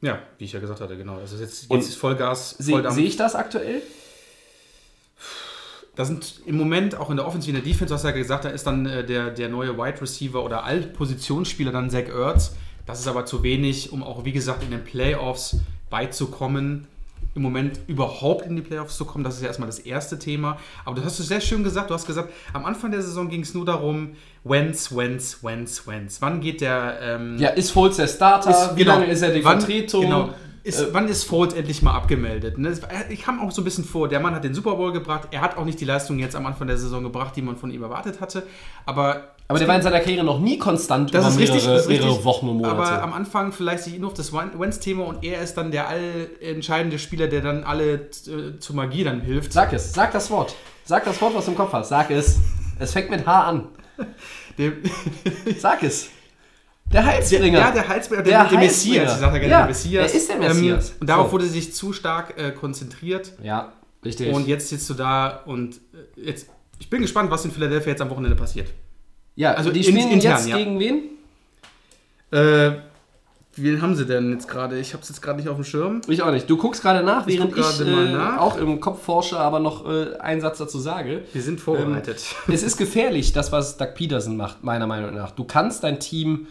Ja, wie ich ja gesagt hatte, genau. Ist jetzt, jetzt Und ist Vollgas. Sehe ich das aktuell? Da sind im Moment auch in der Offensive, in der Defense, du hast ja gesagt, da ist dann äh, der, der neue Wide Receiver oder Altpositionsspieler dann Zach Ertz. Das ist aber zu wenig, um auch, wie gesagt, in den Playoffs beizukommen. Im Moment überhaupt in die Playoffs zu kommen, das ist ja erstmal das erste Thema. Aber du hast es sehr schön gesagt, du hast gesagt, am Anfang der Saison ging es nur darum, when's, when's, when's, when's. Wann geht der... Ähm, Ja, ist Foles der Starter? ist, Wie lange ist er die wann, Vertretung? Genau. Ist, Äh, wann ist Foles endlich mal abgemeldet? Ne? Ich kam auch so ein bisschen vor, der Mann hat den Super Bowl gebracht, er hat auch nicht die Leistung jetzt am Anfang der Saison gebracht, die man von ihm erwartet hatte, aber... aber der war in seiner Karriere noch nie konstant das über ist mehrere, richtig, das ist richtig. mehrere Wochen und Monate. Aber am Anfang vielleicht sich nur auf das Wentz-Thema und er ist dann der allentscheidende Spieler, der dann alle äh, zur Magie dann hilft. Sag es, sag das Wort. Sag das Wort, was du im Kopf hast. Sag es. Es fängt mit H an. [LAUGHS] Dem, Sag es. Der Heilsbringer. ja, der Halsbringer, Der der, der Heilsbringer. Messias, ich sage ja gerne Ja, der Messias. er ist der Messias. Ähm, und darauf So. wurde sich zu stark äh, konzentriert. ja, richtig. Und jetzt sitzt du da und äh, jetzt, ich bin gespannt, was in Philadelphia jetzt am Wochenende passiert. ja, also die in- spielen intern, jetzt ja. gegen wen? Äh, wen haben sie denn jetzt gerade? Ich habe es jetzt gerade nicht auf dem Schirm. Ich auch nicht. Du guckst gerade nach, Ich während guck ich gerade mal äh, nach. auch im Kopf forsche, aber noch äh, einen Satz dazu sage. Wir sind vorbereitet. es ist gefährlich, das, was Doug Peterson macht, meiner Meinung nach. Du kannst dein Team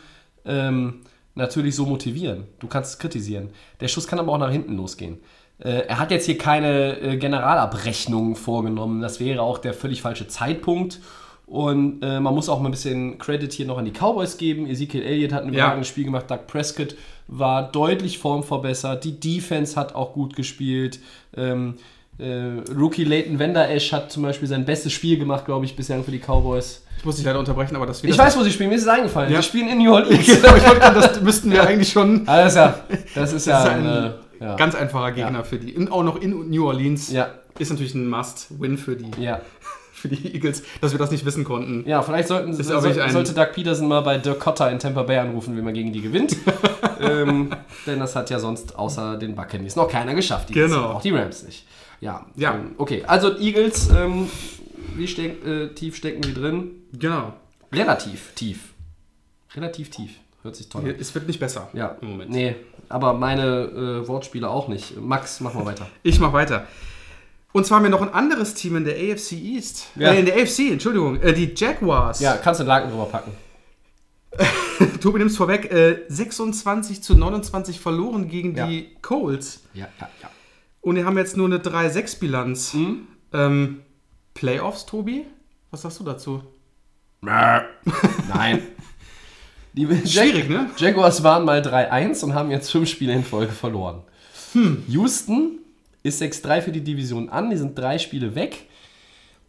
ähm, natürlich so motivieren. Du kannst es kritisieren. Der Schuss kann aber auch nach hinten losgehen. Äh, er hat jetzt hier keine äh, Generalabrechnung vorgenommen. Das wäre auch der völlig falsche Zeitpunkt. Und äh, man muss auch mal ein bisschen Credit hier noch an die Cowboys geben. Ezekiel Elliott hat ein Ja. überragendes Spiel gemacht. Doug Prescott war deutlich formverbessert. Die Defense hat auch gut gespielt. Ähm, äh, Rookie Leighton Vander Esch hat zum Beispiel sein bestes Spiel gemacht, glaube ich, bislang für die Cowboys. Ich muss dich leider unterbrechen, aber das Ich weiß, wo sie spielen, mir ist es eingefallen. Ja. Sie spielen in New Orleans. [LAUGHS] Genau, ich wollte gerade, das müssten wir eigentlich schon. Ist ja, [LAUGHS] das ist ja, Das ist ein eine, ja. Ganz einfacher Gegner für die. Und auch noch in New Orleans. Ja. Ist natürlich ein Must-Win für die, ja. [LAUGHS] für die Eagles, dass wir das nicht wissen konnten. Ja, vielleicht sollten, ein- sollte Doug Peterson mal bei Dirk Cotter in Tampa Bay anrufen, wie man gegen die gewinnt. ähm, denn das hat ja sonst außer den Buccaneers noch keiner geschafft. Genau. Auch die Rams nicht. Ja, Ja. Ähm, okay. Also Eagles, ähm, wie steck, äh, tief stecken sie drin? Genau. Relativ tief. Relativ tief. Hört sich toll an. Es wird nicht besser Ja, im Moment. Nee, aber meine äh, Wortspiele auch nicht. Max, mach mal weiter. Ich mach weiter. Und zwar haben wir noch ein anderes Team in der AFC East. Ja. Äh, in der AFC, Entschuldigung. Äh, die Jaguars. Ja, kannst du den Laken drüber packen. [LAUGHS] Tobi nimm's vorweg. Äh, 26 zu 29 verloren gegen Ja. die Colts. Ja, ja, ja. Und die haben jetzt nur eine 3-6-Bilanz. Mhm. Ähm, Playoffs, Tobi? Was sagst du dazu? Nein. [LAUGHS] Die Schwierig, ne? Jaguars waren mal 3-1 und haben jetzt fünf Spiele in Folge verloren. Hm. Houston ist 6-3 für die Division an, die sind drei Spiele weg.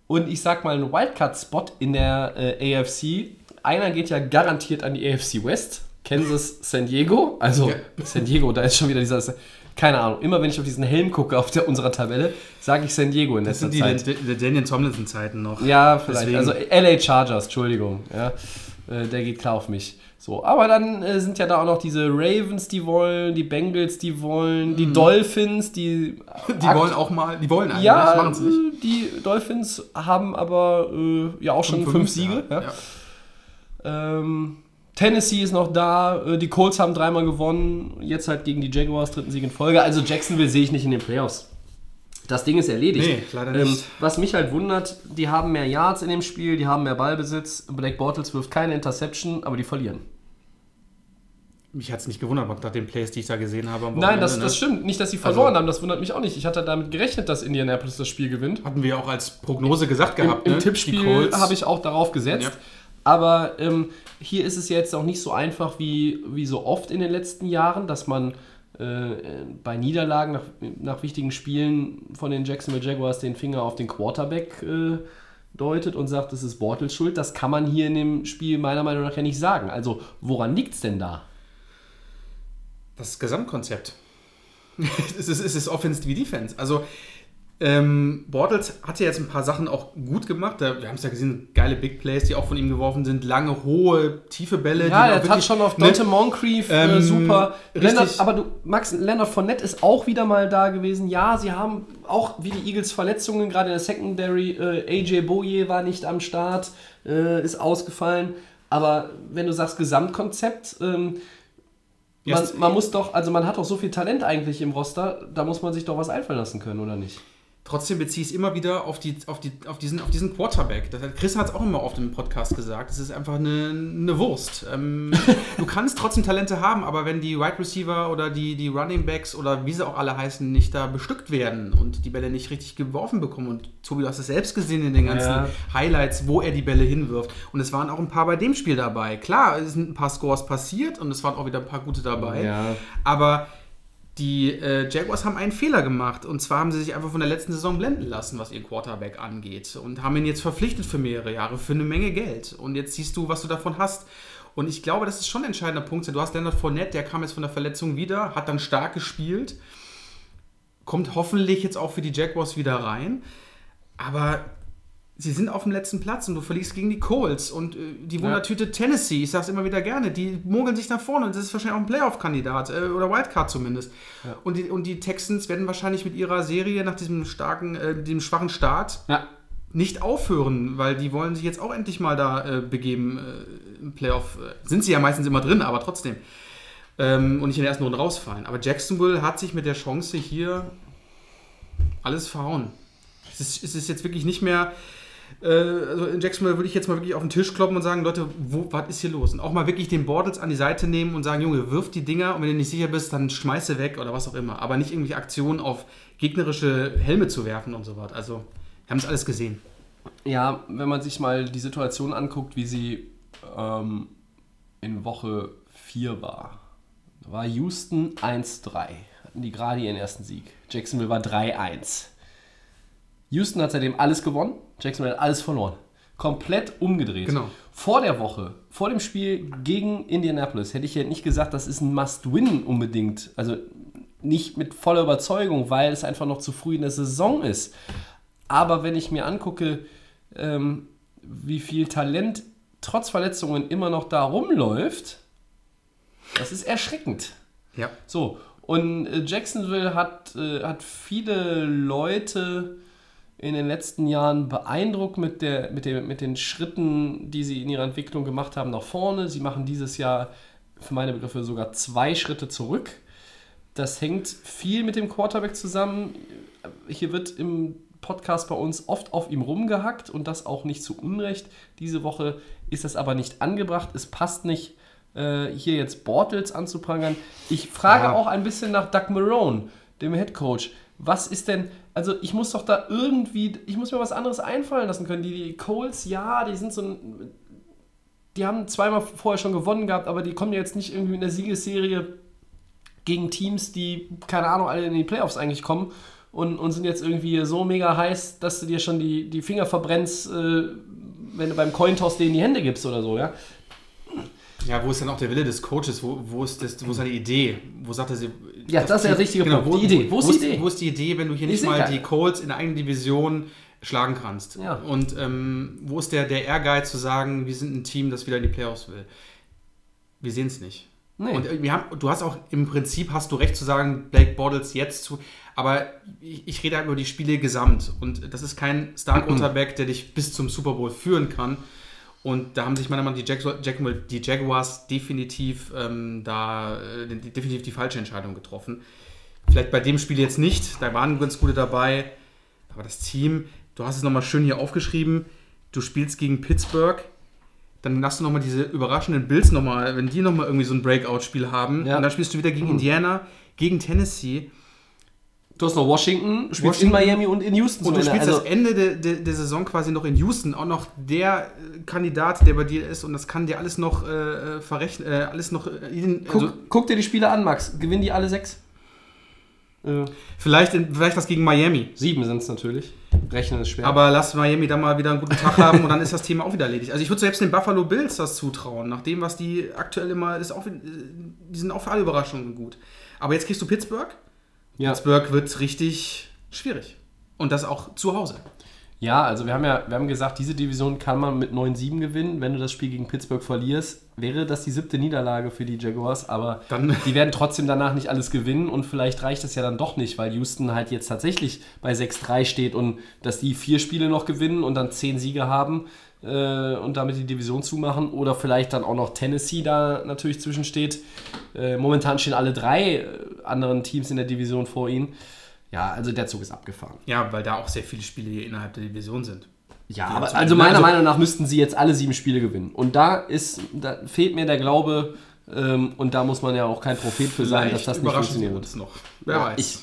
Und ich sag mal, ein Wildcard-Spot in der äh, AFC. Einer geht ja garantiert an die AFC West. Kansas, San Diego. Also Ja. San Diego, da ist schon wieder dieser. [LAUGHS] Keine Ahnung, immer wenn ich auf diesen Helm gucke auf der, unserer Tabelle, sage ich San Diego in Das letzter sind die, Zeit. die, die Daniel Tomlinson-Zeiten noch. Ja, vielleicht. Deswegen- Also LA Chargers, Entschuldigung. Ja. äh, der geht klar auf mich. So, aber dann äh, sind ja da auch noch diese Ravens, die wollen, die Bengals, die wollen, die Dolphins, die. Mhm. [LAUGHS] Die wollen auch mal, die wollen eigentlich, Ja, machen es nicht. die Dolphins haben aber äh, ja auch schon fünf, Siege. Ja. Ja. Ähm, Tennessee ist noch da, äh, die Colts haben dreimal gewonnen, jetzt halt gegen die Jaguars, dritten Sieg in Folge. Also Jacksonville sehe ich nicht in den Playoffs. Das Ding ist erledigt. Nee, leider Ähm, nicht. was mich halt wundert, die haben mehr Yards in dem Spiel, die haben mehr Ballbesitz. Black Bortles wirft keine Interception, aber die verlieren. Mich hat es nicht gewundert, nach den Plays, die ich da gesehen habe. Nein, das, das ne? stimmt. Nicht, dass sie verloren Also- haben, das wundert mich auch nicht. Ich hatte damit gerechnet, dass Indianapolis das Spiel gewinnt. Hatten wir auch als Prognose gesagt Im, gehabt. im ne? Die Tippspiel habe ich auch darauf gesetzt. Ja. Aber ähm, hier ist es jetzt auch nicht so einfach wie, wie so oft in den letzten Jahren, dass man äh, bei Niederlagen nach, nach wichtigen Spielen von den Jacksonville Jaguars den Finger auf den Quarterback äh, deutet und sagt, das ist Bortles Schuld. Das kann man hier in dem Spiel meiner Meinung nach ja nicht sagen. Also woran liegt es denn da? Das Gesamtkonzept. [LAUGHS] es, ist, es ist Offense wie Defense. Also, ähm, Bortles hat ja jetzt ein paar Sachen auch gut gemacht. Wir haben es ja gesehen, geile Big Plays, die auch von ihm geworfen sind. Lange, hohe, tiefe Bälle. Ja, wirklich- hat schon auf ne? Dante Moncrief äh, Ähm, super. Leonard, aber du, Max, Leonard Fournette ist auch wieder mal da gewesen. Ja, sie haben auch wie die Eagles Verletzungen, gerade in der Secondary. Äh, AJ Boye war nicht am Start, äh, ist ausgefallen. Aber wenn du sagst Gesamtkonzept, ähm, man, man muss doch, also man hat doch so viel Talent eigentlich im Roster, da muss man sich doch was einfallen lassen können, oder nicht? Trotzdem beziehe ich es immer wieder auf, die, auf, die, auf, diesen, auf diesen Quarterback. Das hat, Chris hat es auch immer auf dem Podcast gesagt. Es ist einfach eine, eine Wurst. Ähm, [LAUGHS] du kannst trotzdem Talente haben, aber wenn die Wide Receiver oder die, die Running Backs oder wie sie auch alle heißen, nicht da bestückt werden und die Bälle nicht richtig geworfen bekommen. Und Tobi, du hast es selbst gesehen in den ganzen Ja. Highlights, wo er die Bälle hinwirft. Und es waren auch ein paar bei dem Spiel dabei. Klar, es sind ein paar Scores passiert und es waren auch wieder ein paar gute dabei. Ja. Aber die äh, Jaguars haben einen Fehler gemacht. Und zwar haben sie sich einfach von der letzten Saison blenden lassen, was ihren Quarterback angeht. Und haben ihn jetzt verpflichtet für mehrere Jahre, für eine Menge Geld. Und jetzt siehst du, was du davon hast. Und ich glaube, das ist schon ein entscheidender Punkt. Du hast Leonard Fournette, der kam jetzt von der Verletzung wieder, hat dann stark gespielt. Kommt hoffentlich jetzt auch für die Jaguars wieder rein. Aber sie sind auf dem letzten Platz und du verliest gegen die Colts und äh, die Wundertüte Tennessee, ich sag's immer wieder gerne, die mogeln sich nach vorne und das ist wahrscheinlich auch ein Playoff-Kandidat äh, oder Wildcard zumindest. Und, die, und die Texans werden wahrscheinlich mit ihrer Serie nach diesem starken, äh, dem schwachen Start Ja. nicht aufhören, weil die wollen sich jetzt auch endlich mal da äh, begeben äh, im Playoff. Sind sie ja meistens immer drin, aber trotzdem. Ähm, und nicht in der ersten Runde rausfallen. Aber Jacksonville hat sich mit der Chance hier alles verhauen. Es ist, es ist jetzt wirklich nicht mehr. Äh, also in Jacksonville würde ich jetzt mal wirklich auf den Tisch kloppen und sagen, Leute, wo, was ist hier los? Und auch mal wirklich den Bortles an die Seite nehmen und sagen, Junge, wirf die Dinger und wenn du nicht sicher bist, dann schmeiß sie weg oder was auch immer. Aber nicht irgendwelche Aktionen auf gegnerische Helme zu werfen und so was. Also, wir haben es alles gesehen. Ja, wenn man sich mal die Situation anguckt, wie sie ähm, in Woche 4 war. War Houston 1-3. Hatten die gerade ihren ersten Sieg. Jacksonville war 3-1. Houston hat seitdem alles gewonnen. Jacksonville hat alles verloren. Komplett umgedreht. Genau. Vor der Woche, vor dem Spiel gegen Indianapolis, hätte ich ja nicht gesagt, das ist ein Must-Win unbedingt. Also nicht mit voller Überzeugung, weil es einfach noch zu früh in der Saison ist. Aber wenn ich mir angucke, ähm, wie viel Talent trotz Verletzungen immer noch da rumläuft, das ist erschreckend. Ja. So, und äh, Jacksonville hat, äh, hat viele Leute in den letzten Jahren beeindruckt mit, der, mit, der, mit den Schritten, die sie in ihrer Entwicklung gemacht haben nach vorne. Sie machen dieses Jahr für meine Begriffe sogar zwei Schritte zurück. Das hängt viel mit dem Quarterback zusammen. Hier wird im Podcast bei uns oft auf ihm rumgehackt und das auch nicht zu Unrecht. Diese Woche ist das aber nicht angebracht. Es passt nicht, äh, hier jetzt Bortles anzuprangern. Ich frage Ja. auch ein bisschen nach Doug Marone, dem Head Coach. Was ist denn, also ich muss doch da irgendwie, ich muss mir was anderes einfallen lassen können. Die, die Coles, ja, die sind so ein, die haben zweimal vorher schon gewonnen gehabt, aber die kommen jetzt nicht irgendwie in der Siegesserie gegen Teams, die, keine Ahnung, alle in die Playoffs eigentlich kommen und, und sind jetzt irgendwie so mega heiß, dass du dir schon die, die Finger verbrennst, äh, wenn du beim Cointoss denen die Hände gibst oder so, ja. Ja, wo ist dann auch der Wille des Coaches? Wo, wo, ist, das, wo ist seine Idee? Wo sagt er sie? Ja, das ist der richtige Punkt. Wo, Die Idee. Wo ist die Wo Idee? ist die Idee, wenn du hier nicht mal die Colts in der eigenen Division schlagen kannst. Ja. Und ähm, wo ist der, der Ehrgeiz zu sagen, wir sind ein Team, das wieder in die Playoffs will? Wir sehen es nicht. Nee. Und äh, wir haben, du hast auch im Prinzip hast du recht zu sagen, Blake Bortles jetzt zu, aber ich, ich rede halt über die Spiele gesamt und das ist kein Star Quarterback, der dich bis zum Super Bowl führen kann. Und da haben sich meiner Meinung nach die, Jag Jag die Jaguars definitiv ähm, da äh, die- definitiv die falsche Entscheidung getroffen. Vielleicht bei dem Spiel jetzt nicht, da waren ganz gute dabei, aber das Team, du hast es nochmal schön hier aufgeschrieben, du spielst gegen Pittsburgh, dann hast du nochmal diese überraschenden Bills nochmal, wenn die nochmal irgendwie so ein Breakout-Spiel haben, Ja. und dann spielst du wieder gegen Mhm. Indiana, gegen Tennessee Du hast noch Washington, spielst Washington. in Miami und in Houston. und du spielst also, das Ende der, der, der Saison quasi noch in Houston, auch noch der äh, Kandidat, der bei dir ist und das kann dir alles noch äh, verrechnen, äh, alles noch, äh, jeden- guck, also, guck dir die Spiele an, Max. Gewinnen die alle sechs? Äh, vielleicht, in, vielleicht was gegen Miami. sieben sind es natürlich. Rechnen ist schwer. Aber lass Miami dann mal wieder einen guten Tag haben und dann ist das Thema auch wieder erledigt. Also ich würde selbst den Buffalo Bills das zutrauen, nach dem, was die aktuell immer ist, auch, die sind auch für alle Überraschungen gut. Aber jetzt kriegst du Pittsburgh. Pittsburgh wird richtig schwierig. Und das auch zu Hause. Ja, also wir haben ja, wir haben gesagt, diese Division kann man mit 9-7 gewinnen. Wenn du das Spiel gegen Pittsburgh verlierst, wäre das die siebte Niederlage für die Jaguars, aber Dann- die werden trotzdem danach nicht alles gewinnen und vielleicht reicht das ja dann doch nicht, weil Houston halt jetzt tatsächlich bei 6-3 steht und dass die vier Spiele noch gewinnen und dann zehn Siege haben äh, und damit die Division zumachen oder vielleicht dann auch noch Tennessee da natürlich zwischensteht. Äh, momentan stehen alle drei äh, anderen Teams in der Division vor ihnen. Ja, also der Zug ist abgefahren. Ja, weil da auch sehr viele Spiele hier innerhalb der Division sind. Ja, aber also Ende. meiner Also- Meinung nach müssten sie jetzt alle sieben Spiele gewinnen. Und da ist, da fehlt mir der Glaube, ähm, und da muss man ja auch kein Prophet für sein, dass das nicht funktionieren uns wird. noch. Wer Ja, weiß. ich,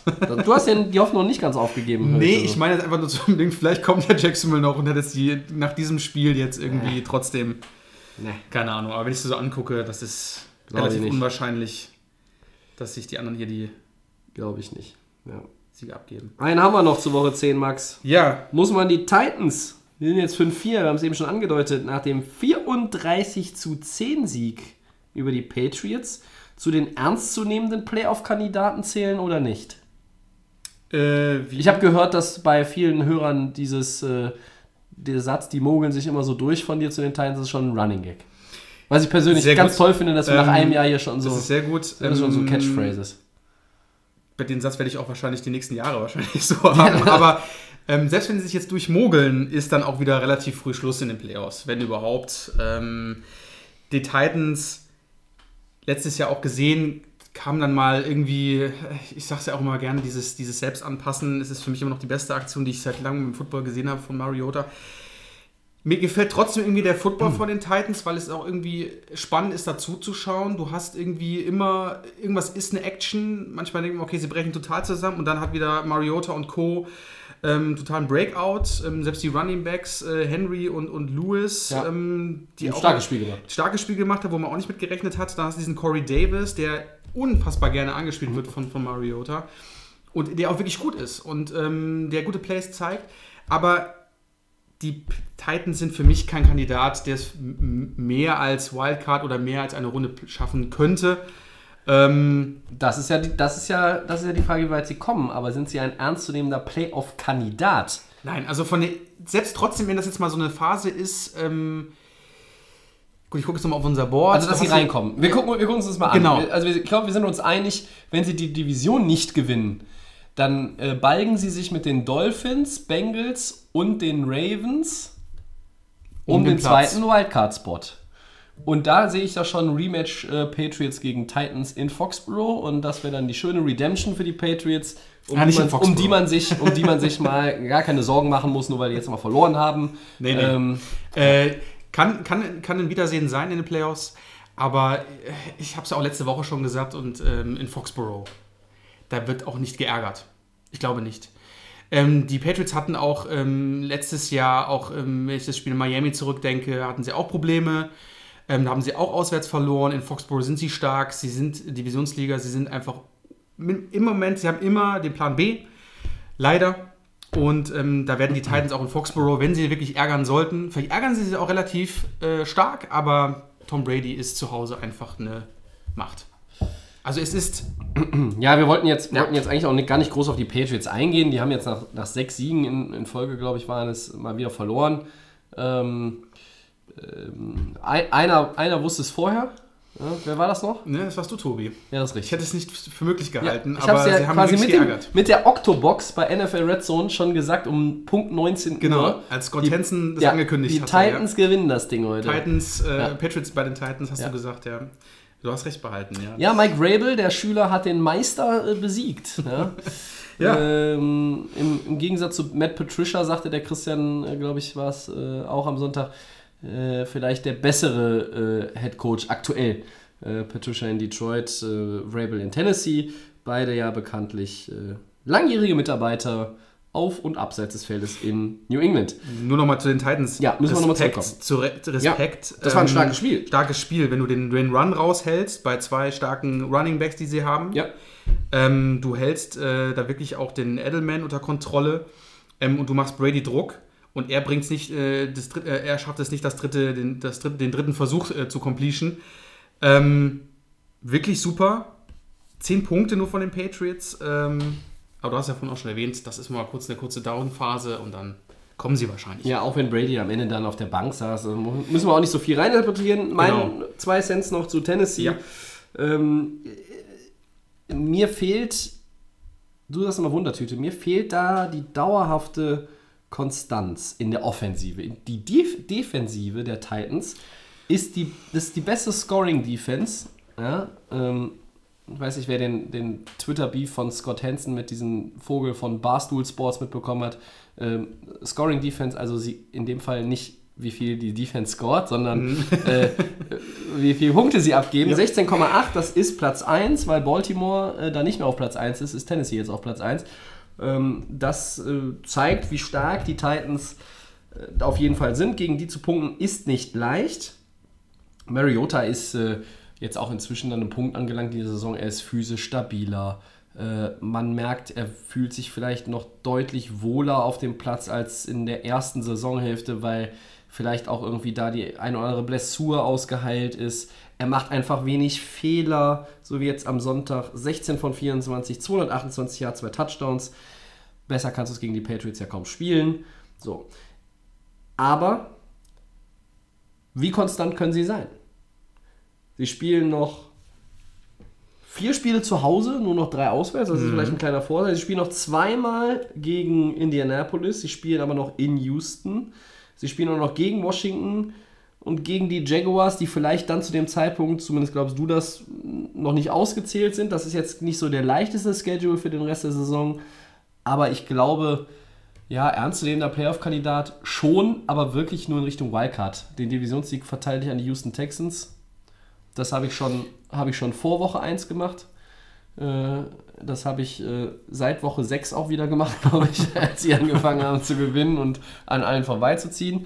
du hast ja die Hoffnung nicht ganz aufgegeben. nee, heute. ich meine jetzt einfach nur zum Ding, vielleicht kommt ja Jacksonville noch und hat jetzt die, nach diesem Spiel jetzt irgendwie trotzdem, Nee. keine Ahnung, aber wenn ich es so angucke, das ist Glaube relativ unwahrscheinlich, dass sich die anderen hier die Glaube ich nicht. Ja. Siege abgeben. Einen haben wir noch zur Woche 10, Max. Ja, Muss man die Titans, die sind jetzt 5-4, wir haben es eben schon angedeutet, nach dem 34 zu 10 Sieg über die Patriots zu den ernstzunehmenden Playoff-Kandidaten zählen oder nicht? äh, Ich habe gehört, dass bei vielen Hörern dieses, äh, der Satz, die mogeln sich immer so durch von dir zu den Titans, ist schon ein Running Gag. Was ich persönlich Sehr ganz gut. toll finde, dass wir nach Ähm, einem Jahr hier schon so, das ist sehr gut. das ist schon so Ähm, Catchphrases. Bei den Satz werde ich auch wahrscheinlich die nächsten Jahre wahrscheinlich so [LAUGHS] haben. Aber ähm, selbst wenn sie sich jetzt durchmogeln, ist dann auch wieder relativ früh Schluss in den Playoffs, wenn überhaupt. Ähm, die Titans letztes Jahr auch gesehen, kam dann mal irgendwie, ich sage es ja auch immer gerne, dieses, dieses Selbstanpassen. Es ist für mich immer noch die beste Aktion, die ich seit langem im Football gesehen habe von Mariota. Mir gefällt trotzdem irgendwie der Football von den Titans, weil es auch irgendwie spannend ist, dazu zu schauen. Du hast irgendwie immer, irgendwas ist eine Action. Manchmal denkt man, okay, sie brechen total zusammen und dann hat wieder Mariota und Co. Ähm, totalen Breakout. Ähm, selbst die Running Backs, äh, Henry und, und Lewis, Ja. ähm, die Ein auch starkes Spiel gemacht. starkes Spiel gemacht hat, wo man auch nicht mit gerechnet hat. Dann hast du diesen Corey Davis, der unfassbar gerne angespielt wird von, von Mariota und der auch wirklich gut ist und ähm, der gute Plays zeigt. Aber die Titans sind für mich kein Kandidat, der es mehr als Wildcard oder mehr als eine Runde schaffen könnte. Ähm, Das ist, ja die, das, ist ja, das ist ja die Frage, wie weit sie kommen. Aber sind sie ein ernstzunehmender Playoff-Kandidat? nein, also von der, selbst trotzdem, wenn das jetzt mal so eine Phase ist, ähm, gut, ich gucke jetzt nochmal auf unser Board. Also, dass Da sie reinkommen. Wir gucken, wir gucken uns das mal Genau. an. Wir- Also, ich glaube, wir sind uns einig, wenn sie die Division nicht gewinnen, dann äh, balgen sie sich mit den Dolphins, Bengals und den Ravens um, Um den den, zweiten Wildcard-Spot. Und da sehe ich da schon Rematch äh, Patriots gegen Titans in Foxborough und das wäre dann die schöne Redemption für die Patriots, um, Ah, die, man, um die man sich, um die man sich [LAUGHS] mal gar keine Sorgen machen muss, nur weil die jetzt mal verloren haben. Nee, nee. Ähm, Äh, kann, kann, kann ein Wiedersehen sein in den Playoffs, aber äh, ich habe es ja auch letzte Woche schon gesagt und ähm, in Foxborough, da wird auch nicht geärgert. Ich glaube nicht. Ähm, die Patriots hatten auch ähm, letztes Jahr, auch ähm, wenn ich das Spiel in Miami zurückdenke, hatten sie auch Probleme. Ähm, da haben sie auch auswärts verloren. In Foxborough sind sie stark. Sie sind Divisionsliga. Sie sind einfach im Moment, sie haben immer den Plan B. Leider. Und ähm, da werden die Titans auch in Foxborough, wenn sie wirklich ärgern sollten, vielleicht ärgern sie sich auch relativ äh, stark, aber Tom Brady ist zu Hause einfach eine Macht. Also es ist, [CLEARS THROAT] Ja, wir wollten jetzt, Ja. wollten jetzt eigentlich auch nicht, gar nicht groß auf die Patriots eingehen. Die haben jetzt nach, nach sechs Siegen in, in Folge, glaube ich, waren es mal wieder verloren. Ähm, ähm, ein, einer, einer wusste es vorher. Ja, wer war das noch? ne, das warst du, Tobi. Ja, das ist Ich richtig. hätte es nicht für möglich Ja, gehalten, ich aber habe es sie ja haben quasi mit, dem, mit der Octobox bei NFL Red Zone schon gesagt um Punkt 19 Genau, Uhr. als Scott Hansen das ja, angekündigt Die hat. Titans gewinnen das Ding heute. Titans, äh, Ja. Patriots bei den Titans, hast Ja. du gesagt, ja. Du hast recht behalten, ja. Ja, Mike Rabel, der Schüler, hat den Meister äh, besiegt. [LAUGHS] Ja. Ja. Ähm, im, Im Gegensatz zu Matt Patricia sagte der Christian, äh, glaube ich, war es äh, auch am Sonntag, äh, vielleicht der bessere äh, Head Coach aktuell. Patricia in Detroit, Rabel in Tennessee. Beide ja bekanntlich äh, langjährige Mitarbeiter auf und abseits des Feldes in New England. Nur nochmal zu den Titans. Ja, müssen wir noch mal Respekt, zurückkommen. zu Re Respekt. ähm, das war ein starkes Spiel. Starkes Spiel, wenn du den, den Run raushältst bei zwei starken Running Backs, die sie haben. Ja. Ähm, du hältst äh, da wirklich auch den Edelman unter Kontrolle ähm, und du machst Brady Druck und er bringt's nicht, äh, das äh, er schafft es nicht, das dritte, den, das dritte, den dritten Versuch äh, zu completion. Ähm, wirklich super. Zehn Punkte nur von den Patriots. Ähm, aber du hast ja vorhin auch schon erwähnt, das ist mal kurz eine kurze Down-Phase und dann kommen sie wahrscheinlich. Ja, auch wenn Brady am Ende dann auf der Bank saß, mu- müssen wir auch nicht so viel reininterpretieren. Mein Genau. zwei Cents noch zu Tennessee. Ja. Ähm, äh, mir fehlt, du sagst immer Wundertüte, mir fehlt da die dauerhafte Konstanz in der Offensive. Die Def Defensive der Titans ist die, das ist die beste Scoring-Defense. Ja, ähm, ich weiß nicht, wer den, den Twitter-Beef von Scott Hansen mit diesem Vogel von Barstool Sports mitbekommen hat. Ähm, Scoring Defense, also sie in dem Fall nicht, wie viel die Defense scored, sondern äh, wie viele Punkte sie abgeben. 16,8, das ist Platz 1, weil Baltimore äh, da nicht mehr auf Platz 1 ist, ist Tennessee jetzt auf Platz 1. Ähm, das äh, zeigt, wie stark die Titans äh, auf jeden Fall sind. Gegen die zu punkten ist nicht leicht. Mariota ist äh, jetzt auch inzwischen an einem Punkt angelangt in dieser Saison. Er ist physisch stabiler. Äh, man merkt, er fühlt sich vielleicht noch deutlich wohler auf dem Platz als in der ersten Saisonhälfte, weil vielleicht auch irgendwie da die eine oder andere Blessur ausgeheilt ist. Er macht einfach wenig Fehler, so wie jetzt am Sonntag. 16 von 24, 228 Yards, zwei Touchdowns. Besser kannst du es gegen die Patriots ja kaum spielen. So. Aber wie konstant können sie sein? Sie spielen noch vier Spiele zu Hause, nur noch drei auswärts. Das ist vielleicht ein kleiner Vorteil. Sie spielen noch zweimal gegen Indianapolis. Sie spielen aber noch in Houston. Sie spielen auch noch gegen Washington und gegen die Jaguars, die vielleicht dann zu dem Zeitpunkt, zumindest glaubst du das, noch nicht ausgezählt sind. Das ist jetzt nicht so der leichteste Schedule für den Rest der Saison. Aber ich glaube, ja, ernstzunehmender Playoff-Kandidat schon, aber wirklich nur in Richtung Wildcard. Den Divisionssieg verteile ich an die Houston Texans. Das habe ich schon, habe ich schon vor Woche 1 gemacht. Äh, Das habe ich äh, seit Woche 6 auch wieder gemacht, [LAUGHS] glaube ich, als sie angefangen haben zu gewinnen und an allen vorbeizuziehen.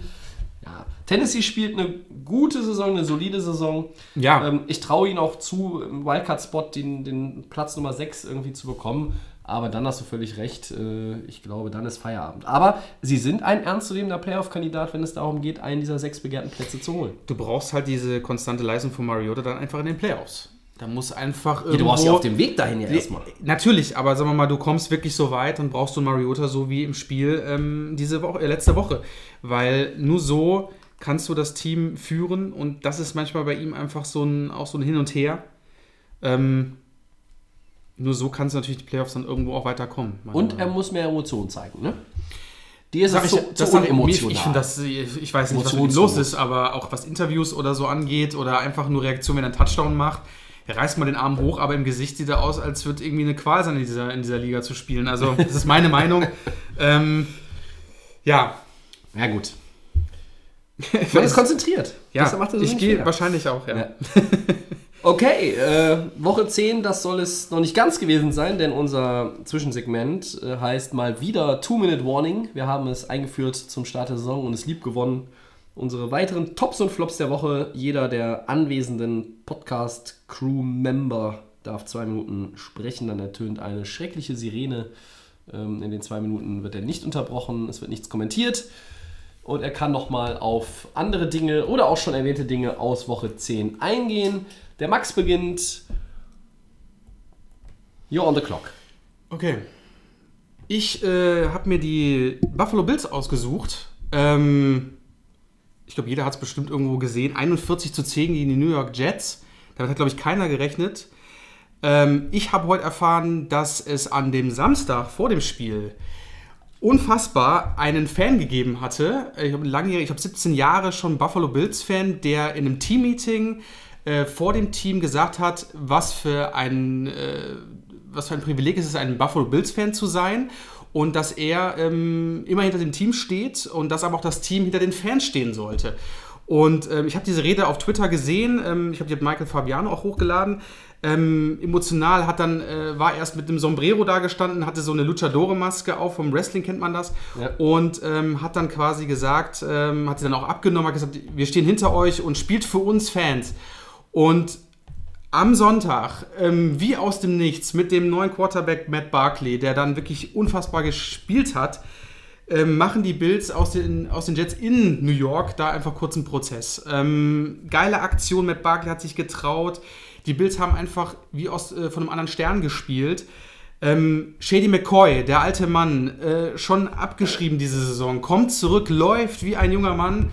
Ja, Tennessee spielt eine gute Saison, eine solide Saison. Ja. Ähm, ich traue ihnen auch zu, im Wildcard-Spot den, den Platz Nummer 6 irgendwie zu bekommen. Aber dann hast du völlig recht. Äh, ich glaube, dann ist Feierabend. Aber sie sind ein ernstzunehmender Playoff-Kandidat, wenn es darum geht, einen dieser sechs begehrten Plätze zu holen. Du brauchst halt diese konstante Leistung von Mariota dann einfach in den Playoffs. Da muss einfach Ja, du brauchst ja auf dem Weg dahin ja erstmal. Natürlich, aber sagen wir mal, du kommst wirklich so weit, dann brauchst du Mariota so wie im Spiel ähm, diese Woche, äh, letzte Woche. Weil nur so kannst du das Team führen und das ist manchmal bei ihm einfach so ein, auch so ein Hin und Her. Ähm, nur so kannst du natürlich die Playoffs dann irgendwo auch weiterkommen. Und er muss mehr Emotionen zeigen, ne? Dir ist Sag es ich, zu, das zu unemotional. ich finde das, ich weiß nicht, was mit ihm Emotionslos. los ist, aber auch was Interviews oder so angeht oder einfach nur Reaktion, wenn er einen Touchdown macht, er reißt mal den Arm hoch, aber im Gesicht sieht er aus, als würde irgendwie eine Qual sein, in dieser, in dieser Liga zu spielen. Also, [LAUGHS] das ist meine Meinung. ähm, ja, Ja, gut. [LAUGHS] Man ist konzentriert. ja Deshalb macht er so ich gehe wahrscheinlich auch, ja. Ja. [LAUGHS] Okay, äh, Woche 10, das soll es noch nicht ganz gewesen sein, denn unser Zwischensegment äh, heißt mal wieder Two-Minute-Warning. Wir haben es eingeführt zum Start der Saison und es lieb gewonnen. Unsere weiteren Tops und Flops der Woche. Jeder der anwesenden Podcast-Crew-Member darf zwei Minuten sprechen. Dann ertönt eine schreckliche Sirene. Ähm, in den zwei Minuten wird er nicht unterbrochen, es wird nichts kommentiert. Und er kann nochmal auf andere Dinge oder auch schon erwähnte Dinge aus Woche 10 eingehen. Der Max beginnt. You're on the clock. Okay. Ich äh, habe mir die Buffalo Bills ausgesucht. Ähm, ich glaube, jeder hat es bestimmt irgendwo gesehen. 41 zu 10 gegen die New York Jets. Damit hat, glaube ich, keiner gerechnet. Ähm, ich habe heute erfahren, dass es an dem Samstag vor dem Spiel unfassbar einen Fan gegeben hatte. Ich habe habe 17 Jahre schon Buffalo Bills Fan, der in einem Teammeeting äh, vor dem Team gesagt hat, was für ein äh, was für ein Privileg ist es, ein Buffalo Bills Fan zu sein und dass er ähm, immer hinter dem Team steht und dass aber auch das Team hinter den Fans stehen sollte. Und ähm, ich habe diese Rede auf Twitter gesehen. Ähm, ich habe die hat Michael Fabiano auch hochgeladen. Ähm, emotional hat dann, äh, war erst mit einem Sombrero da gestanden, hatte so eine Luchadore-Maske auf, vom Wrestling kennt man das. Ja. Und ähm, hat dann quasi gesagt, ähm, hat sie dann auch abgenommen, hat gesagt, wir stehen hinter euch und spielt für uns Fans. Und am Sonntag, ähm, wie aus dem Nichts, mit dem neuen Quarterback Matt Barkley, der dann wirklich unfassbar gespielt hat, ähm, machen die Bills aus den, aus den Jets in New York da einfach kurz einen Prozess. Ähm, geile Aktion, Matt Barkley hat sich getraut. Die Bills haben einfach wie aus, äh, von einem anderen Stern gespielt. Ähm, Shady McCoy, der alte Mann, äh, schon abgeschrieben diese Saison, kommt zurück, läuft wie ein junger Mann.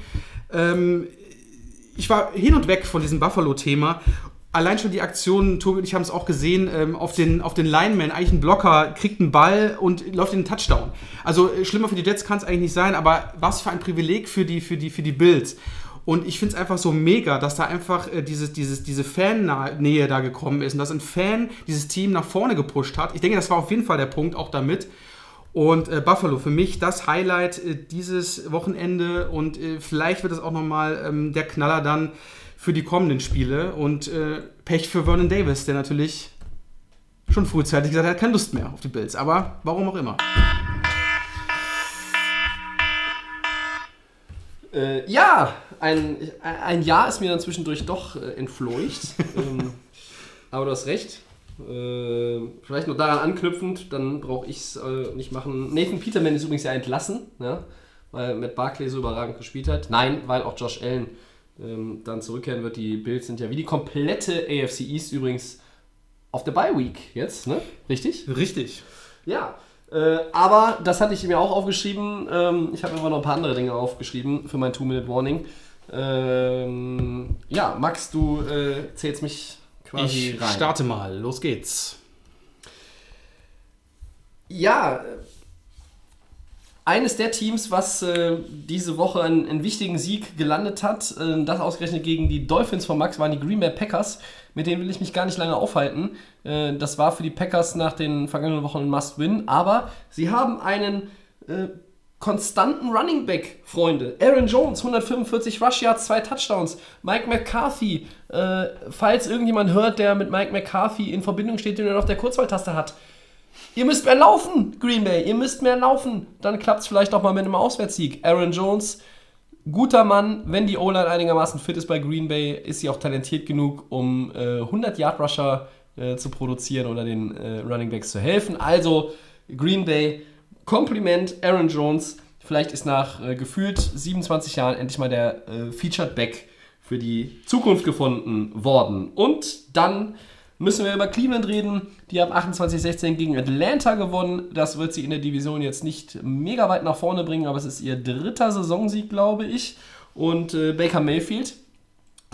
Ähm, ich war hin und weg von diesem Buffalo-Thema. Allein schon die Aktion, Tobi und ich haben es auch gesehen, ähm, auf, den, auf den Lineman, eigentlich ein Blocker, kriegt einen Ball und läuft in den Touchdown. Also äh, schlimmer für die Jets kann es eigentlich nicht sein, aber was für ein Privileg für die, für die, für die Bills. Und ich finde es einfach so mega, dass da einfach äh, dieses, dieses, diese Fan-Nähe da gekommen ist und dass ein Fan dieses Team nach vorne gepusht hat. Ich denke, das war auf jeden Fall der Punkt auch damit. Und äh, Buffalo, für mich das Highlight äh, dieses Wochenende und äh, vielleicht wird es auch nochmal ähm, der Knaller dann für die kommenden Spiele. Und äh, Pech für Vernon Davis, der natürlich schon frühzeitig gesagt hat, er hat keine Lust mehr auf die Bills. Aber warum auch immer. Äh, ja, ein, ein Jahr ist mir dann zwischendurch doch äh, entfleucht. [LAUGHS] ähm, aber du hast recht. Äh, vielleicht noch daran anknüpfend, dann brauche ich es äh, nicht machen. Nathan Peterman ist übrigens ja entlassen, ja, weil Matt Barkley so überragend gespielt hat. Nein, weil auch Josh Allen ähm, dann zurückkehren wird. Die Bills sind ja wie die komplette AFC East übrigens auf der Bye Week jetzt, ne? Richtig? Richtig. Ja. Äh, aber das hatte ich mir auch aufgeschrieben. Ähm, ich habe aber noch ein paar andere Dinge aufgeschrieben für mein Two-Minute-Warning. Ähm, ja, Max, du äh, zählst mich quasi Ich rein. starte mal. Los geht's. Ja, eines der Teams, was äh, diese Woche einen, einen wichtigen Sieg gelandet hat, äh, das ausgerechnet gegen die Dolphins von Max, waren die Green Bay Packers. Mit denen will ich mich gar nicht lange aufhalten. Äh, das war für die Packers nach den vergangenen Wochen ein Must-Win. Aber sie haben einen äh, konstanten Running Back, Freunde. Aaron Jones, 145 Rush Yards, zwei Touchdowns. Mike McCarthy, äh, falls irgendjemand hört, der mit Mike McCarthy in Verbindung steht, den er auf der Kurzwahltaste hat. Ihr müsst mehr laufen, Green Bay. Ihr müsst mehr laufen. Dann klappt es vielleicht auch mal mit einem Auswärtssieg. Aaron Jones, guter Mann. Wenn die O-Line einigermaßen fit ist bei Green Bay, ist sie auch talentiert genug, um äh, 100 Yard Rusher äh, zu produzieren oder den äh, Running Backs zu helfen. Also Green Bay, Kompliment Aaron Jones. Vielleicht ist nach äh, gefühlt 27 Jahren endlich mal der äh, Featured Back für die Zukunft gefunden worden. Und dann müssen wir über Cleveland reden. Die haben 28-16 gegen Atlanta gewonnen. Das wird sie in der Division jetzt nicht mega weit nach vorne bringen, aber es ist ihr dritter Saisonsieg, glaube ich. Und äh, Baker Mayfield,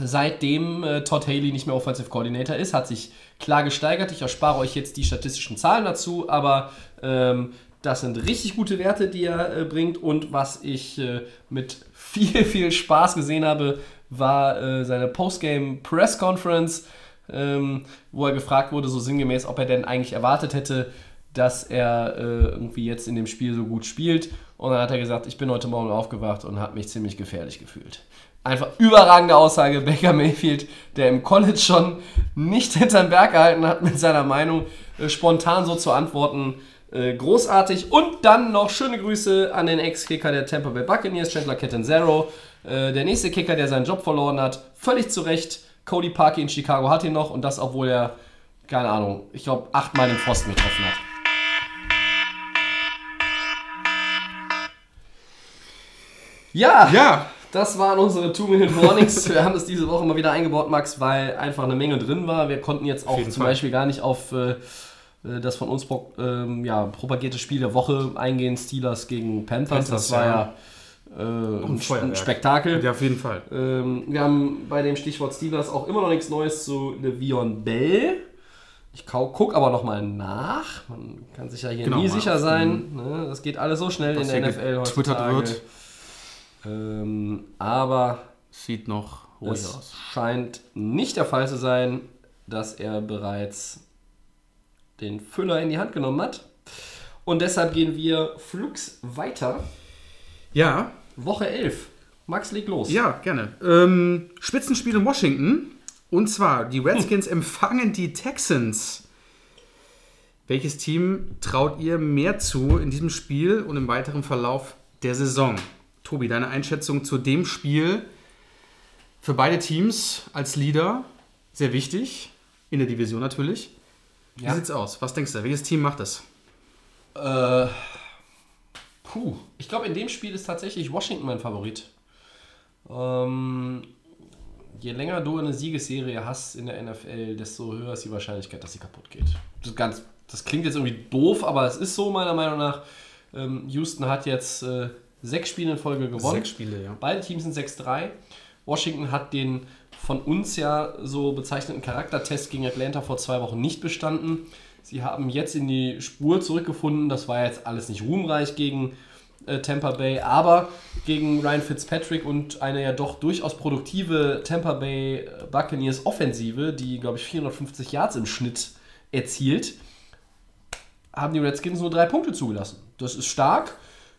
seitdem äh, Todd Haley nicht mehr Offensive Coordinator ist, hat sich klar gesteigert. Ich erspare euch jetzt die statistischen Zahlen dazu, aber ähm, das sind richtig gute Werte, die er äh, bringt. Und was ich äh, mit viel, [LAUGHS] viel Spaß gesehen habe, war äh, seine Postgame Press Conference, ähm, wo er gefragt wurde, so sinngemäß, ob er denn eigentlich erwartet hätte, dass er äh, irgendwie jetzt in dem Spiel so gut spielt. Und dann hat er gesagt, ich bin heute Morgen aufgewacht und habe mich ziemlich gefährlich gefühlt. Einfach überragende Aussage, [LAUGHS] Baker Mayfield, der im College schon nicht [LAUGHS] hinterm Berg gehalten hat mit seiner Meinung, äh, spontan so zu antworten. Äh, großartig. Und dann noch schöne Grüße an den Ex-Kicker der Tampa Bay Buccaneers, Chandler Catanzaro. Äh, der nächste Kicker, der seinen Job verloren hat. Völlig zu Recht. Cody Parkey in Chicago hat ihn noch und das, obwohl er, keine Ahnung, ich glaube, achtmal den Pfosten getroffen hat. Ja, Ja, das waren unsere Two-Minute-Warnings. Wir haben es diese Woche mal wieder eingebaut, Max, weil einfach eine Menge drin war. Wir konnten jetzt auch zum Fall. Beispiel gar nicht auf äh, das von uns ähm, ja, propagierte Spiel der Woche eingehen, Steelers gegen Panthers. Panthers, das war ja, äh, ein, ein. Spektakel. Ja, auf jeden Fall. Ähm, wir haben bei dem Stichwort Steelers auch immer noch nichts Neues zu Le'Veon Bell. Ich gucke aber nochmal nach. Man kann sich ja hier Genau, nie sicher sein. Ne? Das geht alles so schnell in der NFL heutzutage. wird. Ähm, aber Sieht noch ruhig es aus. scheint nicht der Fall zu sein, dass er bereits den Füller in die Hand genommen hat. Und deshalb gehen wir flugs weiter. Ja, Woche 11. Max, leg los. ja, gerne. Ähm, Spitzenspiel in Washington. Und zwar, die Redskins [LAUGHS] empfangen die Texans. Welches Team traut ihr mehr zu in diesem Spiel und im weiteren Verlauf der Saison? Tobi, deine Einschätzung zu dem Spiel für beide Teams als Leader sehr wichtig. In der Division natürlich. Wie Ja. sieht's aus? Was denkst du? Welches Team macht das? Äh, puh. Ich glaube, in dem Spiel ist tatsächlich Washington mein Favorit. Ähm, je länger du eine Siegesserie hast in der NFL, desto höher ist die Wahrscheinlichkeit, dass sie kaputt geht. Das, ist ganz, das klingt jetzt irgendwie doof, aber es ist so meiner Meinung nach. Ähm, Houston hat jetzt äh, sechs Spiele in Folge gewonnen. Sechs Spiele, ja. Beide Teams sind 6-3. Washington hat den von uns ja so bezeichneten Charaktertest gegen Atlanta vor zwei Wochen nicht bestanden. Sie haben jetzt in die Spur zurückgefunden. Das war jetzt alles nicht ruhmreich gegen äh, Tampa Bay, aber gegen Ryan Fitzpatrick und eine ja doch durchaus produktive Tampa Bay äh, Buccaneers Offensive, die, glaube ich, 450 Yards im Schnitt erzielt, haben die Redskins nur drei Punkte zugelassen. Das ist stark.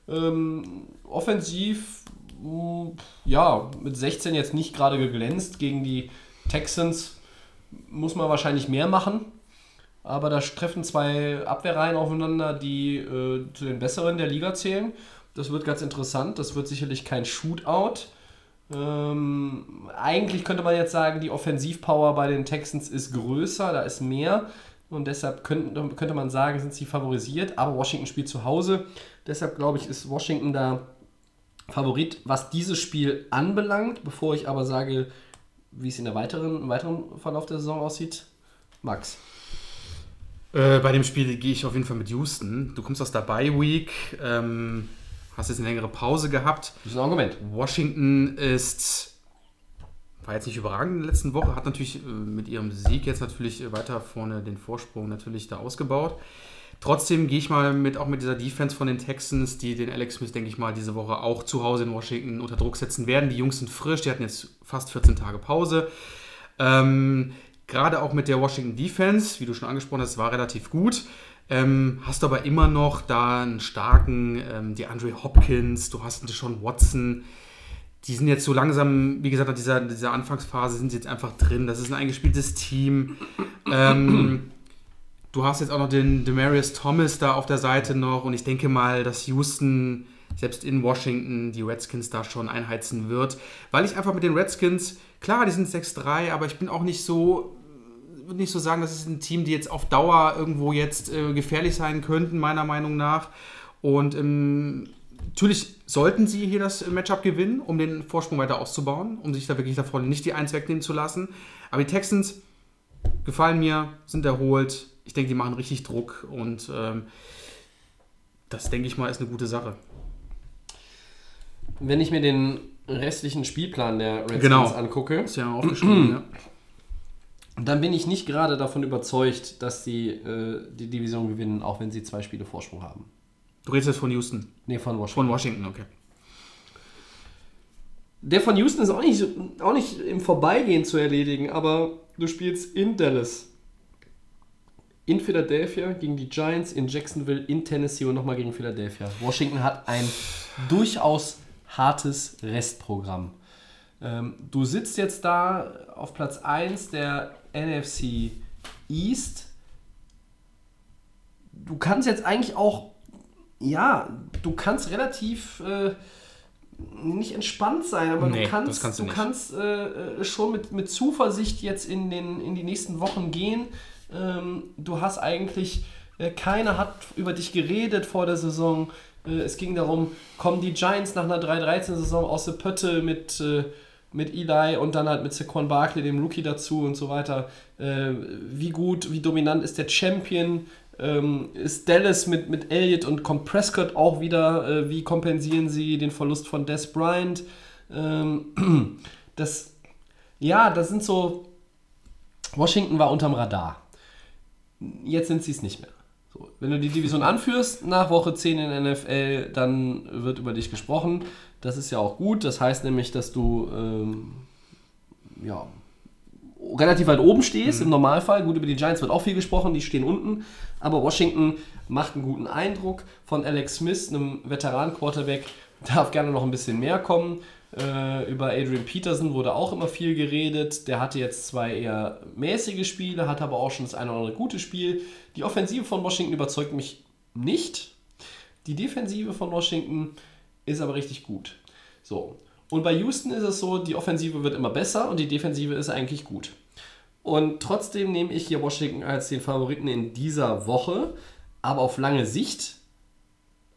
Ähm, offensiv, ja, mit 16 jetzt nicht gerade geglänzt. Gegen die Texans muss man wahrscheinlich mehr machen. Aber da treffen zwei Abwehrreihen aufeinander, die äh, zu den besseren der Liga zählen. Das wird ganz interessant. Das wird sicherlich kein Shootout. Ähm, eigentlich könnte man jetzt sagen, die Offensivpower bei den Texans ist größer, da ist mehr. Und deshalb könnte, könnte man sagen, sind sie favorisiert. Aber Washington spielt zu Hause. Deshalb glaube ich, ist Washington da Favorit, was dieses Spiel anbelangt. Bevor ich aber sage, wie es in der weiteren, im weiteren Verlauf der Saison aussieht. Max. Äh, bei dem Spiel gehe ich auf jeden Fall mit Houston. Du kommst aus der Bye Week, ähm, hast jetzt eine längere Pause gehabt. Das ist ein Argument. Washington ist, war jetzt nicht überragend in der letzten Woche, hat natürlich äh, mit ihrem Sieg jetzt natürlich weiter vorne den Vorsprung natürlich da ausgebaut. Trotzdem gehe ich mal mit, auch mit dieser Defense von den Texans, die den Alex Smith, denke ich mal, diese Woche auch zu Hause in Washington unter Druck setzen werden. Die Jungs sind frisch, die hatten jetzt fast 14 Tage Pause. Ähm, Gerade auch mit der Washington Defense, wie du schon angesprochen hast, war relativ gut. Ähm, hast aber immer noch da einen starken ähm, DeAndre Hopkins, du hast Deshaun Watson. Die sind jetzt so langsam, wie gesagt, nach dieser, dieser Anfangsphase sind sie jetzt einfach drin. Das ist ein eingespieltes Team. Ähm, du hast jetzt auch noch den Demarius Thomas da auf der Seite noch und ich denke mal, dass Houston selbst in Washington die Redskins da schon einheizen wird, weil ich einfach mit den Redskins, klar, die sind 6-3, aber ich bin auch nicht so, würde nicht so sagen, das ist ein Team, die jetzt auf Dauer irgendwo jetzt äh, gefährlich sein könnten, meiner Meinung nach. Und ähm, natürlich sollten sie hier das Matchup gewinnen, um den Vorsprung weiter auszubauen, um sich da wirklich davon nicht die Eins wegnehmen zu lassen. Aber die Texans gefallen mir, sind erholt. Ich denke, die machen richtig Druck und ähm, das, denke ich mal, ist eine gute Sache. Wenn ich mir den restlichen Spielplan der Redskins Genau. angucke, Ist ja aufgeschrieben, ja. dann bin ich nicht gerade davon überzeugt, dass sie äh, die Division gewinnen, auch wenn sie zwei Spiele Vorsprung haben. Du redest jetzt von Houston. Nee, von Washington. Von Washington, okay. Der von Houston ist auch nicht, auch nicht im Vorbeigehen zu erledigen, aber du spielst in Dallas, in Philadelphia gegen die Giants, in Jacksonville, in Tennessee und nochmal gegen Philadelphia. Washington hat ein durchaus hartes Restprogramm. Ähm, du sitzt jetzt da auf Platz 1 der NFC East. Du kannst jetzt eigentlich auch, ja, du kannst relativ äh, nicht entspannt sein, aber Nee, du kannst, kannst du du kannst äh, äh, schon mit, mit Zuversicht jetzt in, den, in die nächsten Wochen gehen. Ähm, du hast eigentlich, äh, keiner hat über dich geredet vor der Saison. Äh, es ging darum, kommen die Giants nach einer 3-13-Saison aus der Pötte mit, äh, mit Eli und dann halt mit Saquon Barkley, dem Rookie dazu und so weiter. Äh, wie gut, wie dominant ist der Champion? Ähm, ist Dallas mit, mit Elliott und kommt Prescott auch wieder? Äh, wie kompensieren sie den Verlust von Des Bryant? Ähm, [CLEARS THROAT] das, ja, das sind so. Washington war unterm Radar. Jetzt sind sie es nicht mehr. So, wenn du die Division anführst nach Woche 10 in der NFL, dann wird über dich gesprochen. Das ist ja auch gut. Das heißt nämlich, dass du ähm, ja, relativ weit oben stehst im Normalfall. Gut, über die Giants wird auch viel gesprochen, die stehen unten. Aber Washington macht einen guten Eindruck von Alex Smith, einem Veteran-Quarterback. Darf gerne noch ein bisschen mehr kommen. Äh, über Adrian Peterson wurde auch immer viel geredet. Der hatte jetzt zwei eher mäßige Spiele, hat aber auch schon das eine oder andere gute Spiel. Die Offensive von Washington überzeugt mich nicht. Die Defensive von Washington ist aber richtig gut. So. Und bei Houston ist es so, die Offensive wird immer besser und die Defensive ist eigentlich gut. Und trotzdem nehme ich hier Washington als den Favoriten in dieser Woche. Aber auf lange Sicht,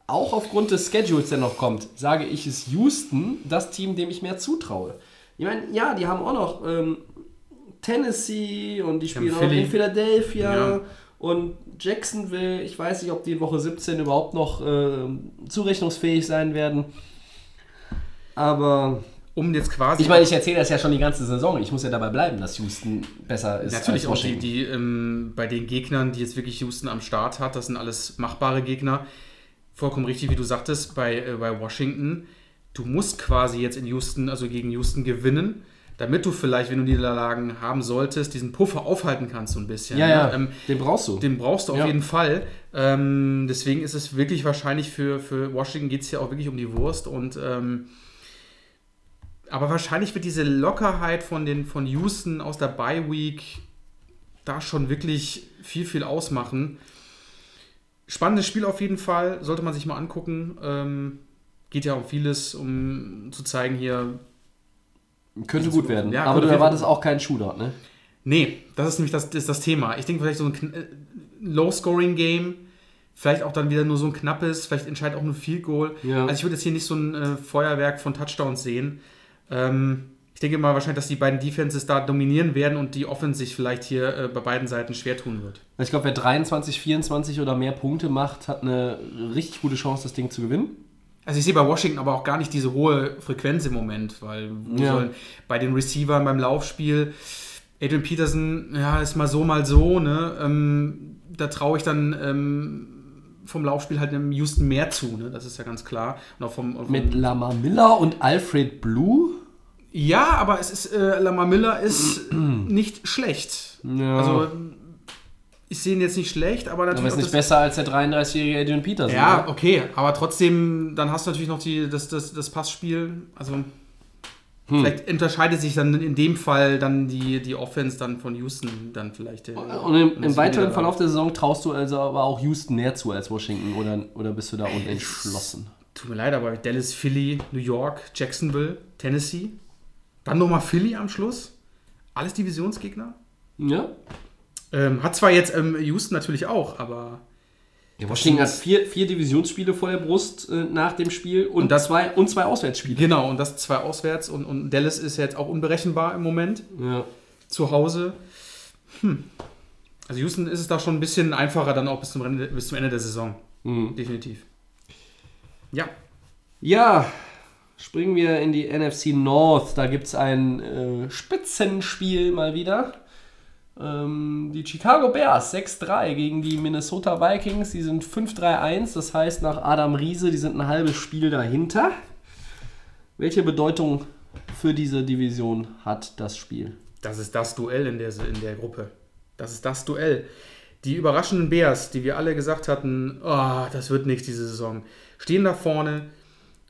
auch aufgrund des Schedules, der noch kommt, sage ich, ist Houston das Team, dem ich mehr zutraue. Ich meine, ja, die haben auch noch ähm, Tennessee und die spielen auch Philly. in Philadelphia Ja. und Jacksonville. Ich weiß nicht, ob die in Woche 17 überhaupt noch ähm, zurechnungsfähig sein werden. Aber Um jetzt quasi. ich meine, ich erzähle das ja schon die ganze Saison. Ich muss ja dabei bleiben, dass Houston besser ist Natürlich als auch die, die ähm, bei den Gegnern, die jetzt wirklich Houston am Start hat, das sind alles machbare Gegner. Vollkommen richtig, wie du sagtest, bei, äh, bei Washington. Du musst quasi jetzt in Houston, also gegen Houston gewinnen, damit du vielleicht, wenn du Niederlagen haben solltest, diesen Puffer aufhalten kannst so ein bisschen. ja, ne? ja, Ähm, den brauchst du. den brauchst du auf Ja. jeden Fall. Ähm, deswegen ist es wirklich wahrscheinlich für, für Washington geht es hier auch wirklich um die Wurst. Und ähm, aber wahrscheinlich wird diese Lockerheit von, den, von Houston aus der Bye Week da schon wirklich viel, viel ausmachen. Spannendes Spiel auf jeden Fall, sollte man sich mal angucken. Ähm, geht ja um vieles, um zu zeigen hier, könnte gut werden. Ja, aber du erwartest auch keinen Shootout, ne? Nee, das ist nämlich das, ist das Thema. Ich denke vielleicht so ein äh, Low-Scoring-Game, vielleicht auch dann wieder nur so ein knappes, vielleicht entscheidet auch nur Field Goal. Ja. Also ich würde jetzt hier nicht so ein äh, Feuerwerk von Touchdowns sehen. Ähm, ich denke mal wahrscheinlich, dass die beiden Defenses da dominieren werden und die Offense sich vielleicht hier äh, bei beiden Seiten schwer tun wird. Ich glaube, wer 23, 24 oder mehr Punkte macht, hat eine richtig gute Chance, das Ding zu gewinnen. Also ich sehe bei Washington aber auch gar nicht diese hohe Frequenz im Moment, weil Ja. sollen bei den Receivern beim Laufspiel Adrian Peterson, ja, ist mal so, mal so, ne? Ähm, da traue ich dann ähm, vom Laufspiel halt dem Houston mehr zu, ne? Das ist ja ganz klar. Und auch vom, vom Mit Lamar Miller und Alfred Blue. Ja, aber es ist äh, Lamar Miller ist [CLEARS THROAT] nicht schlecht. Ja. Also ich sehe ihn jetzt nicht schlecht, aber natürlich Aber ist nicht besser als der 33-jährige Adrian Peterson. Ja, ne? okay, aber trotzdem, dann hast du natürlich noch die, das, das, das Passspiel. Also Hm. vielleicht unterscheidet sich dann in dem Fall dann die, die Offense dann von Houston dann vielleicht. äh, Und im, im weiteren Verlauf der Saison traust du also aber auch Houston mehr zu als Washington oder, oder bist du da unentschlossen? Tut mir leid, aber Dallas, Philly, New York, Jacksonville, Tennessee. Dann nochmal Philly am Schluss. Alles Divisionsgegner. Ja? Ähm, hat zwar jetzt ähm, Houston natürlich auch, aber ja Washington hat vier, vier Divisionsspiele vor der Brust äh, nach dem Spiel und, Und das- zwei, und zwei Auswärtsspiele. genau, und das zwei auswärts und, und Dallas ist jetzt auch unberechenbar im Moment. Ja. zu Hause. Hm. Also Houston ist es da schon ein bisschen einfacher dann auch bis zum, Ende, bis zum Ende der Saison. Mhm. Definitiv. Ja. Ja, springen wir in die NFC North. Da gibt es ein äh, Spitzenspiel mal wieder. Ähm, die Chicago Bears 6-3 gegen die Minnesota Vikings. Die sind 5-3-1. Das heißt, nach Adam Riese, die sind ein halbes Spiel dahinter. Welche Bedeutung für diese Division hat das Spiel? Das ist das Duell in der, in der Gruppe. Das ist das Duell. Die überraschenden Bears, die wir alle gesagt hatten, oh, das wird nichts diese Saison, stehen da vorne,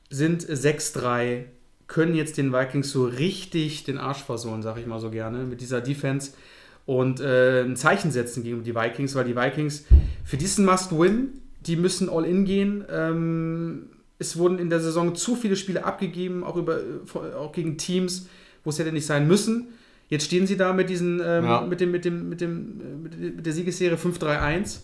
sind 6-3, können jetzt den Vikings so richtig den Arsch versohlen, sag ich mal so gerne, mit dieser Defense und äh, ein Zeichen setzen gegen die Vikings, weil die Vikings für diesen Must-Win, die müssen all in gehen. Ähm, es wurden in der Saison zu viele Spiele abgegeben, auch, über, auch gegen Teams, wo es hätte nicht sein müssen. Jetzt stehen sie da mit diesen, ähm, Ja. mit, dem, mit, dem, mit, dem, äh, mit der Siegesserie 5-3-1.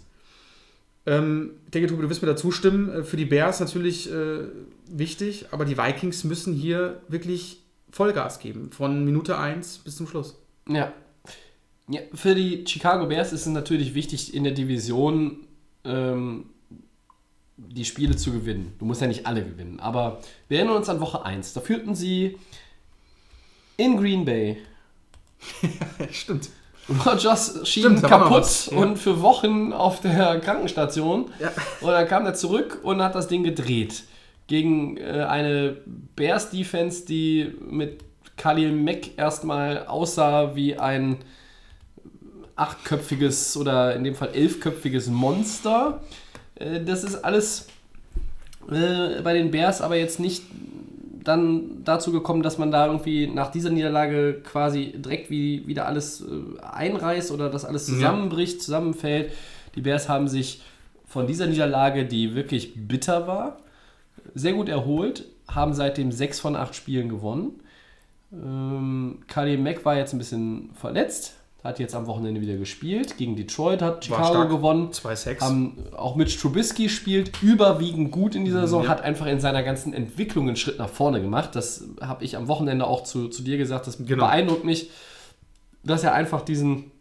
Ähm, ich denke, Tobi, du wirst mir da zustimmen. Äh, Für die Bears natürlich äh, wichtig, aber die Vikings müssen hier wirklich Vollgas geben, von Minute 1 bis zum Schluss. Ja. ja. Für die Chicago Bears ist es natürlich wichtig, in der Division ähm, die Spiele zu gewinnen. Du musst ja nicht alle gewinnen. Aber wir erinnern uns an Woche 1. Da führten sie in Green Bay. [LAUGHS] Stimmt. Rogers schien Stimmt, kaputt ja. und für Wochen auf der Krankenstation. Ja. Und dann kam er zurück und hat das Ding gedreht. Gegen äh, eine Bears-Defense, die mit Khalil Mack erstmal aussah wie ein achtköpfiges oder in dem Fall elfköpfiges Monster. Äh, das ist alles äh, bei den Bears aber jetzt nicht dann dazu gekommen, dass man da irgendwie nach dieser Niederlage quasi direkt wie, wieder alles äh, einreißt oder dass alles zusammenbricht, zusammenfällt. Die Bears haben sich von dieser Niederlage, die wirklich bitter war, sehr gut erholt, haben seitdem sechs von acht Spielen gewonnen. Ähm, Khalil Mack war jetzt ein bisschen verletzt, hat jetzt am Wochenende wieder gespielt. Gegen Detroit hat Chicago gewonnen. 2-6. Haben, auch Mitch Trubisky spielt überwiegend gut in dieser Saison, Ja. hat einfach in seiner ganzen Entwicklung einen Schritt nach vorne gemacht. Das habe ich am Wochenende auch zu, zu dir gesagt. Das Genau. beeindruckt mich, dass er einfach diesen,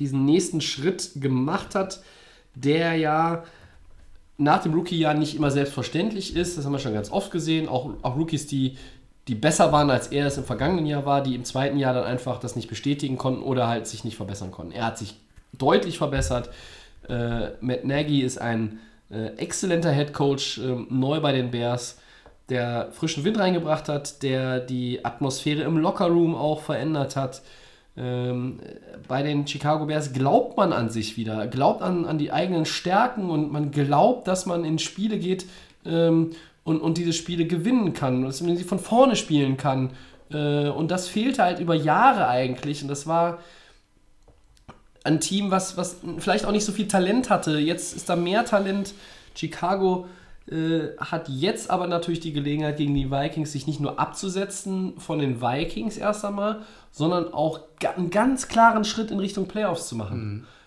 diesen nächsten Schritt gemacht hat, der ja nach dem Rookie-Jahr nicht immer selbstverständlich ist. Das haben wir schon ganz oft gesehen. Auch, auch Rookies, die, die besser waren, als er es im vergangenen Jahr war, die im zweiten Jahr dann einfach das nicht bestätigen konnten oder halt sich nicht verbessern konnten. Er hat sich deutlich verbessert. Äh, Matt Nagy ist ein äh, exzellenter Head Coach, ähm, neu bei den Bears, der frischen Wind reingebracht hat, der die Atmosphäre im Lockerroom auch verändert hat. Ähm, bei den Chicago Bears glaubt man an sich wieder, glaubt an, an die eigenen Stärken und man glaubt, dass man in Spiele geht ähm, und, und diese Spiele gewinnen kann, dass man sie von vorne spielen kann. Äh, und das fehlte halt über Jahre eigentlich und das war ein Team, was, was vielleicht auch nicht so viel Talent hatte. Jetzt ist da mehr Talent. Chicago äh, hat jetzt aber natürlich die Gelegenheit, gegen die Vikings sich nicht nur abzusetzen von den Vikings erst einmal, sondern auch einen ganz klaren Schritt in Richtung Playoffs zu machen. Äh,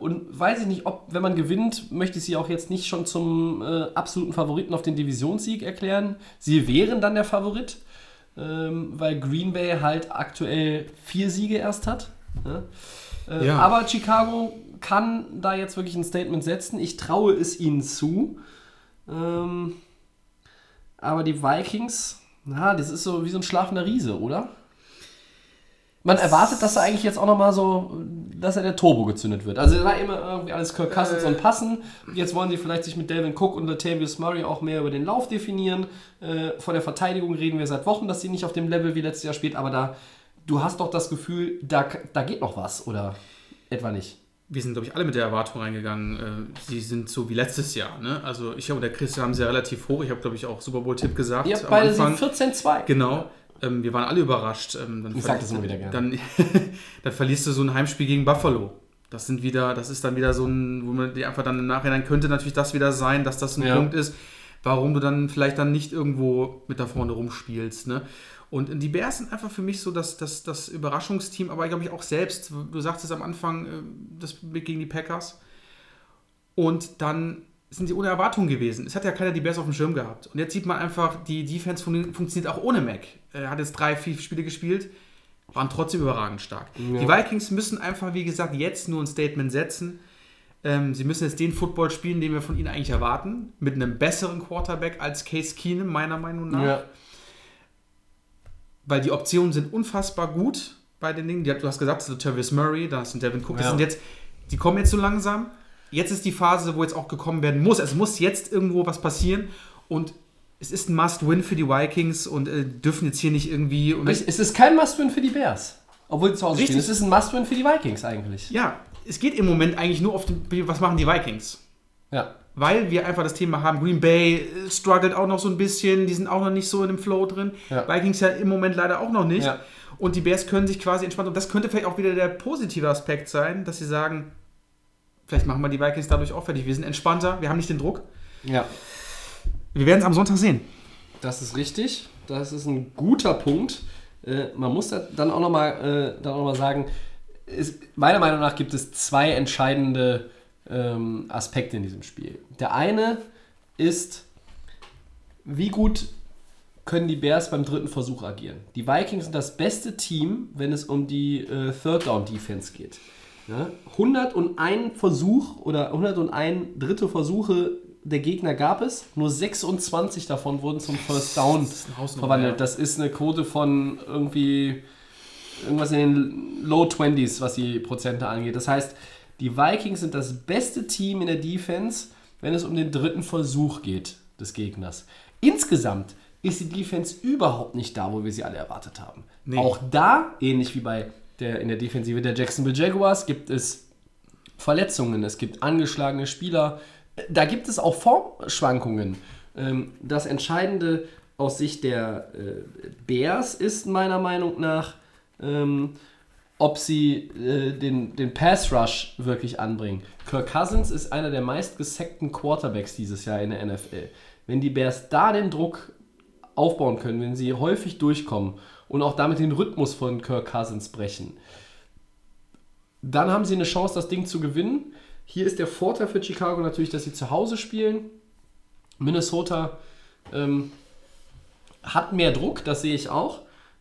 und weiß ich nicht, ob, wenn man gewinnt, möchte ich sie auch jetzt nicht schon zum äh, absoluten Favoriten auf den Divisionssieg erklären. Sie wären dann der Favorit, ähm, weil Green Bay halt aktuell vier Siege erst hat. Ja? Äh, Ja. Aber Chicago kann da jetzt wirklich ein Statement setzen. Ich traue es ihnen zu. Ähm, aber die Vikings, na, das ist so wie so ein schlafender Riese, oder? Man erwartet, dass er eigentlich jetzt auch nochmal so, dass er der Turbo gezündet wird. Also war immer irgendwie alles Kirk Cousins und Passen. Jetzt wollen sie vielleicht sich mit Delvin Cook und Latavius Murray auch mehr über den Lauf definieren. Äh, von der Verteidigung reden wir seit Wochen, dass sie nicht auf dem Level wie letztes Jahr spielt, aber da, du hast doch das Gefühl, da, da geht noch was, oder etwa nicht? wir sind, glaube ich, alle mit der Erwartung reingegangen, äh, sie sind so wie letztes Jahr. Ne? Also ich und der Chris haben sie ja relativ hoch. Ich habe, glaube ich, auch Super Bowl-Tipp gesagt. Ihr habt beide sie Anfang. 14-2. Genau. Ähm, wir waren alle überrascht. Ähm, dann Ich sag das immer wieder gerne. Dann, [LAUGHS] dann verlierst du so ein Heimspiel gegen Buffalo. Das sind wieder, das ist dann wieder so ein, wo man dir einfach dann im Nachhinein könnte natürlich das wieder sein, dass das ein Ja. Punkt ist, warum du dann vielleicht dann nicht irgendwo mit da vorne rumspielst. Ne? Und die Bears sind einfach für mich so das, das, das Überraschungsteam, aber glaube ich auch selbst, du sagtest am Anfang, äh, das gegen die Packers. Und dann sind sie ohne Erwartung gewesen. Es hat ja keiner die Bears auf dem Schirm gehabt. Und jetzt sieht man einfach, die Defense fun funktioniert auch ohne Mac. Er hat jetzt drei, vier Spiele gespielt, waren trotzdem überragend stark. Die Vikings müssen einfach, wie gesagt, jetzt nur ein Statement setzen. Ähm, sie müssen jetzt den Football spielen, den wir von ihnen eigentlich erwarten, mit einem besseren Quarterback als Case Keenum, meiner Meinung nach. Ja. Weil die Optionen sind unfassbar gut bei den Dingen. Du hast gesagt, so Travis Murray, da ist ein Devin Cook. Das Ja. sind jetzt, die kommen jetzt so langsam. Jetzt ist die Phase, wo jetzt auch gekommen werden muss. Es muss jetzt irgendwo was passieren. Und es ist ein Must-Win für die Vikings und äh, dürfen jetzt hier nicht irgendwie. Und Es ist kein Must-Win für die Bears. Obwohl zu Hause Richtig. spielen. Es ist ein Must-Win für die Vikings eigentlich. ja, es geht im Moment eigentlich nur auf den, was machen die Vikings? Ja. Weil wir einfach das Thema haben, Green Bay äh, struggelt auch noch so ein bisschen, die sind auch noch nicht so in dem Flow drin. Ja. Vikings ja im Moment leider auch noch nicht. Ja. Und die Bears können sich quasi entspannen. Und das könnte vielleicht auch wieder der positive Aspekt sein, dass sie sagen, vielleicht machen wir die Vikings dadurch auch fertig. Wir sind entspannter, wir haben nicht den Druck. Ja. Wir werden es am Sonntag sehen. Das ist richtig. Das ist ein guter Punkt. Äh, man muss da dann auch nochmal äh, noch sagen, es, meiner Meinung nach gibt es zwei entscheidende ähm, Aspekte in diesem Spiel. Der eine ist, wie gut können die Bears beim dritten Versuch agieren. Die Vikings sind das beste Team, wenn es um die äh, Third Down Defense geht. Ja? 101 Versuch oder 101 dritte Versuche der Gegner gab es. Nur 26 davon wurden zum First Down Hausnummer, verwandelt. ja. Das ist eine Quote von irgendwie irgendwas in den Low 20s, was die Prozente angeht. Das heißt, die Vikings sind das beste Team in der Defense, wenn es um den dritten Versuch geht des Gegners. Insgesamt ist die Defense überhaupt nicht da, wo wir sie alle erwartet haben. Nee. Auch da, ähnlich wie bei der, in der Defensive der Jacksonville Jaguars, gibt es Verletzungen, es gibt angeschlagene Spieler, da gibt es auch Formschwankungen. Ähm, Das Entscheidende aus Sicht der äh, Bears ist meiner Meinung nach, ähm, ob sie äh, den, den Pass Rush wirklich anbringen. Kirk Cousins ist einer der meistgesackten Quarterbacks dieses Jahr in der NFL. Wenn die Bears da den Druck aufbauen können, wenn sie häufig durchkommen und auch damit den Rhythmus von Kirk Cousins brechen, dann haben sie eine Chance, das Ding zu gewinnen. Hier ist der Vorteil für Chicago natürlich, dass sie zu Hause spielen. Minnesota ähm, hat mehr Druck, das sehe ich auch.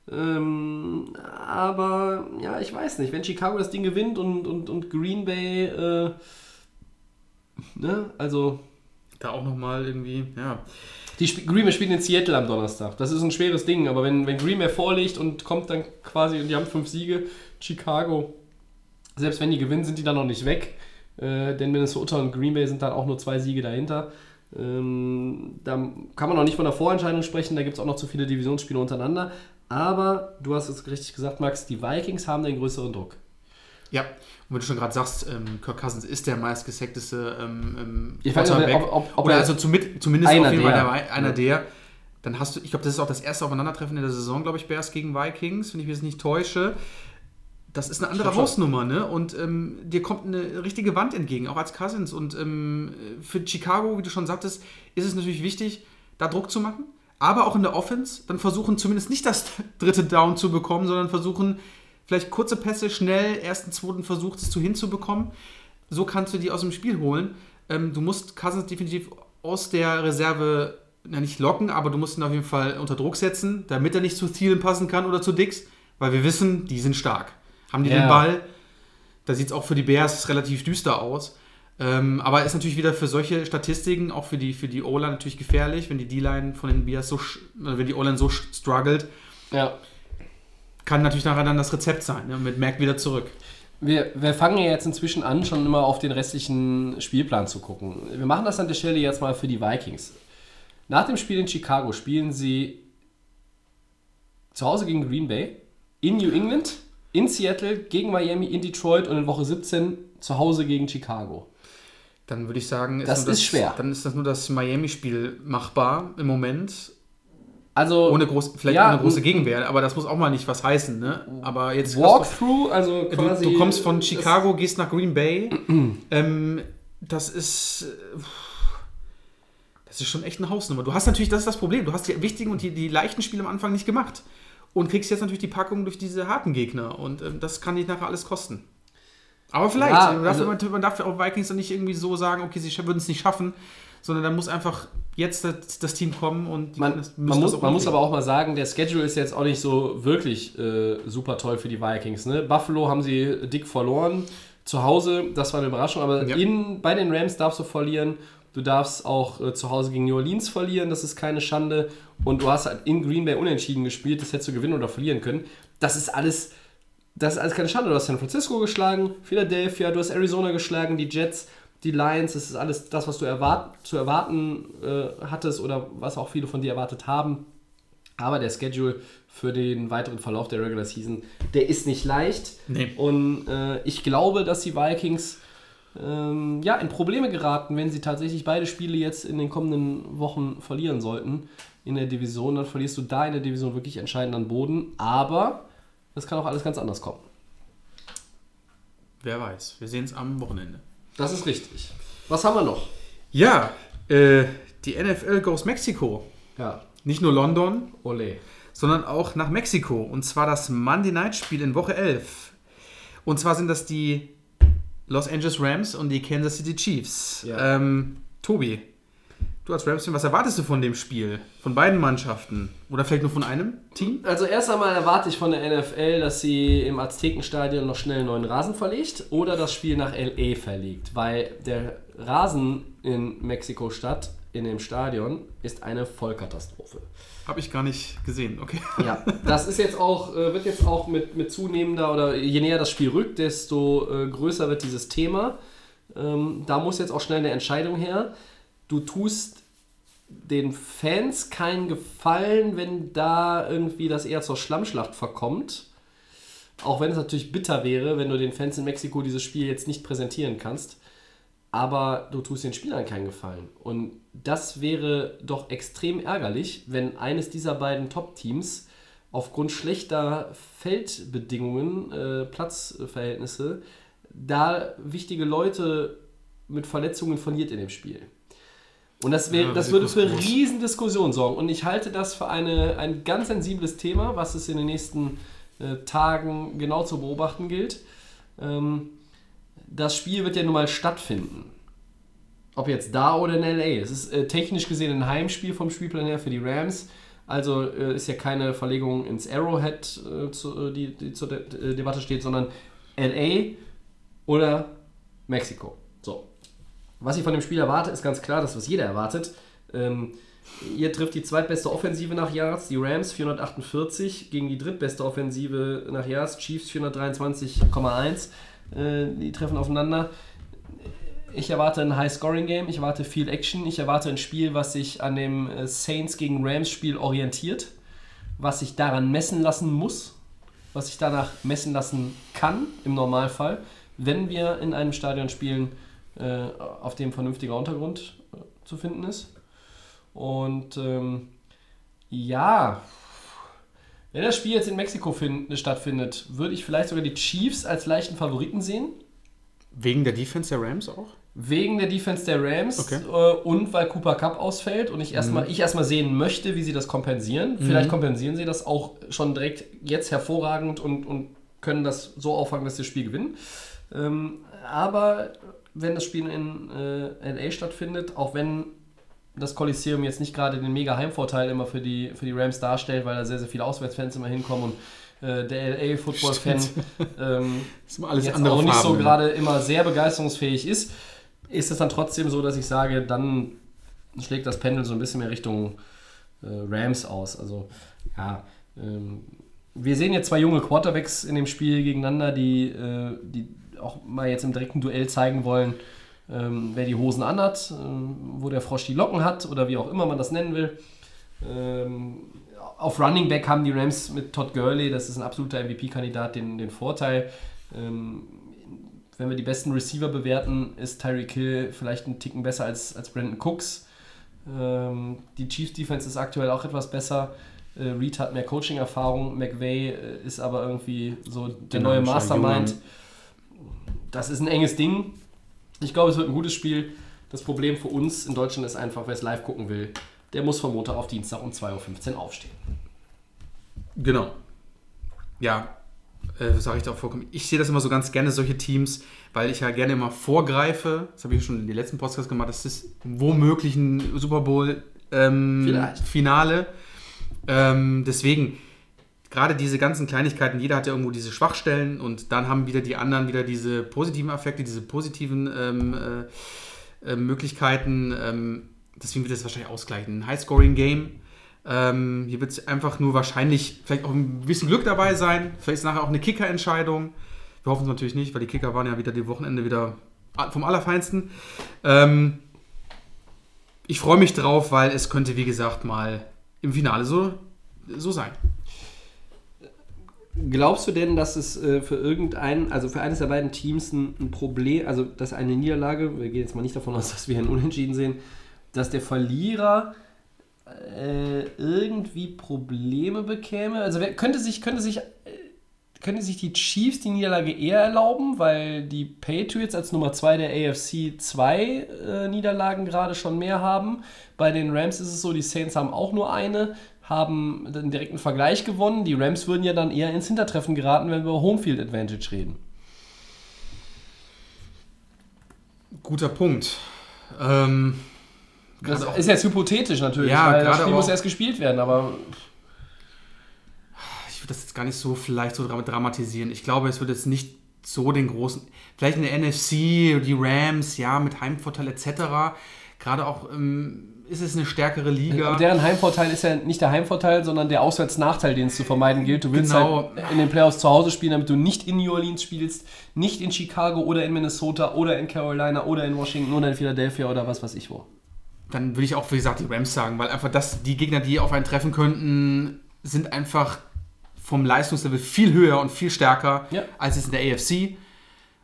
Ähm, aber ja, ich weiß nicht, wenn Chicago das Ding gewinnt und, und, und Green Bay, äh, ne, also Da auch nochmal irgendwie, ja. die Sp Green Bay spielt in Seattle am Donnerstag. Das ist ein schweres Ding, aber wenn, wenn Green Bay vorliegt und kommt dann quasi und die haben fünf Siege, Chicago, selbst wenn die gewinnen, sind die dann noch nicht weg. Äh, denn Minnesota und Green Bay sind dann auch nur zwei Siege dahinter. Ähm, da kann man noch nicht von der Vorentscheidung sprechen, da gibt es auch noch zu viele Divisionsspiele untereinander. Aber du hast es richtig gesagt, Max, die Vikings haben den größeren Druck. Ja, und wenn du schon gerade sagst, ähm, Kirk Cousins ist der meistgesackteste ähm, ähm, Quarterback. ob- ob- ob Oder er- also zumit, zumindest Einer auf jeden Fall der. der, einer Ja. der. Dann hast du, ich glaube, das ist auch das erste Aufeinandertreffen in der Saison, glaube ich, Bears gegen Vikings, wenn ich mich jetzt nicht täusche. Das ist eine andere. Hausnummer, ne? Und ähm, dir kommt eine richtige Wand entgegen, auch als Cousins. Und ähm, für Chicago, wie du schon sagtest, ist es natürlich wichtig, da Druck zu machen. Aber auch in der Offense dann versuchen, zumindest nicht das [LAUGHS] dritte Down zu bekommen, sondern versuchen, vielleicht kurze Pässe schnell, ersten, zweiten Versuch, das zu hinzubekommen. So kannst du die aus dem Spiel holen. Ähm, du musst Cousins definitiv aus der Reserve, na nicht locken, aber du musst ihn auf jeden Fall unter Druck setzen, damit er nicht zu Thielen passen kann oder zu Dix, weil wir wissen, die sind stark. Haben die Ja. den Ball, da sieht es auch für die Bears relativ düster aus. Ähm, aber ist natürlich wieder für solche Statistiken, auch für die, für die O-Line natürlich gefährlich, wenn die D-Line von den Bears so, wenn die O-Line so struggelt, Ja. kann natürlich nachher dann das Rezept sein, ne? mit Mac wieder zurück. Wir, wir fangen ja jetzt inzwischen an, schon immer auf den restlichen Spielplan zu gucken. Wir machen das an der Stelle jetzt mal für die Vikings. Nach dem Spiel in Chicago spielen sie zu Hause gegen Green Bay, in New England, in Seattle, gegen Miami, in Detroit und in Woche 17 zu Hause gegen Chicago. Dann würde ich sagen, Das nur ist schwer. Dann ist das nur das Miami-Spiel machbar im Moment. Also Ohne groß, vielleicht Ja, ohne große Gegenwehr, aber das muss auch mal nicht was heißen. Ne? Aber jetzt du- Walkthrough, also Du, quasi. du kommst von Chicago, gehst nach Green Bay. [CLEARS THROAT] ähm, das ist. äh, Das ist schon echt eine Hausnummer. Du hast natürlich, das ist das Problem. Du hast die wichtigen und die, die leichten Spiele am Anfang nicht gemacht. Und kriegst jetzt natürlich die Packung durch diese harten Gegner. Und ähm, das kann dich nachher alles kosten. Aber vielleicht. Ja, man, darf, also- man, man darf auch Vikings dann nicht irgendwie so sagen, okay, sie würden es nicht schaffen, sondern dann muss einfach jetzt das, das Team kommen und Man, das- man, muss, man muss aber auch mal sagen, der Schedule ist jetzt auch nicht so wirklich äh, super toll für die Vikings. Ne? Buffalo haben sie dick verloren. Zu Hause, das war eine Überraschung, aber Ja. in, bei den Rams darfst du verlieren. Du darfst auch äh, zu Hause gegen New Orleans verlieren, das ist keine Schande. Und du hast halt in Green Bay unentschieden gespielt, das hättest du gewinnen oder verlieren können. Das ist alles, das ist alles keine Schande. Du hast San Francisco geschlagen, Philadelphia, du hast Arizona geschlagen, die Jets, die Lions, das ist alles das, was du erwart zu erwarten äh, hattest oder was auch viele von dir erwartet haben. Aber der Schedule für den weiteren Verlauf der Regular Season, der ist nicht leicht. Nee. Und äh, ich glaube, dass die Vikings ähm, ja, in Probleme geraten, wenn sie tatsächlich beide Spiele jetzt in den kommenden Wochen verlieren sollten in der Division. Dann verlierst du da in der Division wirklich entscheidend an Boden. Aber das kann auch alles ganz anders kommen. Wer weiß. Wir sehen es am Wochenende. Das ist richtig. Was haben wir noch? Ja, äh, die NFL goes Mexiko. Ja, Nicht nur London, ole. sondern auch nach Mexiko. Und zwar das Monday Night Spiel in Woche 11. Und zwar sind das die Los Angeles Rams und die Kansas City Chiefs. Ja. Ähm, Tobi, du als Rams-Fan, was erwartest du von dem Spiel? Von beiden Mannschaften? Oder vielleicht nur von einem Team? Also erst einmal erwarte ich von der NFL, dass sie im Aztekenstadion noch schnell einen neuen Rasen verlegt oder das Spiel nach LA verlegt, weil der Rasen in Mexiko-Stadt in dem Stadion ist eine Vollkatastrophe. Habe ich gar nicht gesehen, okay. Ja, das ist jetzt auch, äh, wird jetzt auch mit, mit zunehmender oder je näher das Spiel rückt, desto äh, größer wird dieses Thema. Ähm, da muss jetzt auch schnell eine Entscheidung her. Du tust den Fans keinen Gefallen, wenn da irgendwie das eher zur Schlammschlacht verkommt. Auch wenn es natürlich bitter wäre, wenn du den Fans in Mexiko dieses Spiel jetzt nicht präsentieren kannst. Aber du tust den Spielern keinen Gefallen. Und das wäre doch extrem ärgerlich, wenn eines dieser beiden Top-Teams aufgrund schlechter Feldbedingungen, äh, Platzverhältnisse, da wichtige Leute mit Verletzungen verliert in dem Spiel. Und das, wär, Ja, das würde für groß. Riesendiskussionen sorgen. Und ich halte das für eine, ein ganz sensibles Thema, was es in den nächsten äh, Tagen genau zu beobachten gilt. Ähm, das Spiel wird ja nun mal stattfinden. Ob jetzt da oder in LA. Es ist äh, technisch gesehen ein Heimspiel vom Spielplan her für die Rams. Also äh, ist ja keine Verlegung ins Arrowhead, äh, zu, äh, die, die zur De äh, Debatte steht, sondern LA oder Mexiko. So. Was ich von dem Spiel erwarte, ist ganz klar, das, was jeder erwartet. Ähm, ihr trifft die zweitbeste Offensive nach Yards, die Rams 448, gegen die drittbeste Offensive nach Yards, Chiefs 423,1. Äh, die treffen aufeinander. Ich erwarte ein High-Scoring-Game, ich erwarte viel Action, ich erwarte ein Spiel, was sich an dem äh, Saints gegen Rams-Spiel orientiert, was sich daran messen lassen muss, was sich danach messen lassen kann im Normalfall, wenn wir in einem Stadion spielen, äh, auf dem vernünftiger Untergrund äh, zu finden ist. Und ähm, ja, wenn das Spiel jetzt in Mexiko fin- stattfindet, würde ich vielleicht sogar die Chiefs als leichten Favoriten sehen. Wegen der Defense der Rams auch? Wegen der Defense der Rams Okay. äh, und weil Cooper Cup ausfällt und ich erstmal ich erstmal sehen möchte, wie sie das kompensieren. Vielleicht kompensieren sie das auch schon direkt jetzt hervorragend und, und können das so auffangen, dass sie das Spiel gewinnen. Ähm, aber wenn das Spiel in äh, LA stattfindet, auch wenn das Kolosseum jetzt nicht gerade den mega Heimvorteil immer für die, für die Rams darstellt, weil da sehr, sehr viele Auswärtsfans immer hinkommen und äh, der LA-Football-Fan ähm, jetzt andere auch nicht so Farben. gerade immer sehr begeisterungsfähig ist, ist es dann trotzdem so, dass ich sage, dann schlägt das Pendel so ein bisschen mehr Richtung äh, Rams aus. Also ja, ähm, wir sehen jetzt zwei junge Quarterbacks in dem Spiel gegeneinander, die, äh, die auch mal jetzt im direkten Duell zeigen wollen, ähm, wer die Hosen anhat, ähm, wo der Frosch die Locken hat oder wie auch immer man das nennen will. Ähm, auf Running Back haben die Rams mit Todd Gurley, das ist ein absoluter MVP-Kandidat, den, den Vorteil. Ähm, wenn wir die besten Receiver bewerten, ist Tyreek Hill vielleicht einen Ticken besser als, als Brandon Cooks. Ähm, die Chiefs Defense ist aktuell auch etwas besser. Äh, Reed hat mehr Coaching-Erfahrung. McVay äh, ist aber irgendwie so der neue Dynamischer, Mastermind. Das ist ein enges Ding. Ich glaube, es wird ein gutes Spiel. Das Problem für uns in Deutschland ist einfach, wer es live gucken will, der muss von Montag auf Dienstag um 2.15 Uhr aufstehen. Genau. Ja, äh, sage ich da auch vollkommen. Ich sehe das immer so ganz gerne, solche Teams, weil ich ja gerne immer vorgreife. Das habe ich schon in den letzten Podcasts gemacht. Das ist womöglich ein Super Bowl ähm. Finale. Ähm, deswegen, gerade diese ganzen Kleinigkeiten, jeder hat ja irgendwo diese Schwachstellen und dann haben wieder die anderen wieder diese positiven Effekte, diese positiven ähm, äh, äh, Möglichkeiten. Ähm, deswegen wird das wahrscheinlich ausgleichen. Ein High-Scoring-Game. Ähm, hier wird es einfach nur wahrscheinlich vielleicht auch ein bisschen Glück dabei sein. Vielleicht ist nachher auch eine Kicker-Entscheidung. Wir hoffen es natürlich nicht, weil die Kicker waren ja wieder die Wochenende wieder vom Allerfeinsten. Ähm, ich freue mich drauf, weil es könnte, wie gesagt, mal im Finale so, so sein. Glaubst du denn, dass es äh, für irgendeinen, also für eines der beiden Teams ein, ein Problem, also dass eine Niederlage, wir gehen jetzt mal nicht davon aus, [LAUGHS] dass wir einen Unentschieden sehen, dass der Verlierer äh, irgendwie Probleme bekäme? Also wer, könnte sich, könnte sich, äh, könnte sich die Chiefs die Niederlage eher erlauben, weil die Patriots als Nummer 2 der AFC zwei äh, Niederlagen gerade schon mehr haben. Bei den Rams ist es so, die Saints haben auch nur eine, haben den direkten Vergleich gewonnen. Die Rams würden ja dann eher ins Hintertreffen geraten, wenn wir über Homefield Advantage reden. Guter Punkt. Ähm, Das ist jetzt hypothetisch natürlich, Ja, weil das Spiel muss erst gespielt werden, aber ich würde das jetzt gar nicht so vielleicht so dra- dramatisieren. Ich glaube, es wird jetzt nicht so den großen, vielleicht in der NFC, die Rams, ja, mit Heimvorteil etc. Gerade auch ähm, ist es eine stärkere Liga. Und deren Heimvorteil ist ja nicht der Heimvorteil, sondern der Auswärtsnachteil, den es zu vermeiden gilt. Du willst Genau. halt in den Playoffs zu Hause spielen, damit du nicht in New Orleans spielst, nicht in Chicago oder in Minnesota oder in Carolina oder in Washington oder in Philadelphia oder was weiß ich wo. Dann würde ich auch, wie gesagt, die Rams sagen, weil einfach das, die Gegner, die auf einen treffen könnten, sind einfach vom Leistungslevel viel höher und viel stärker Ja. als es in der AFC.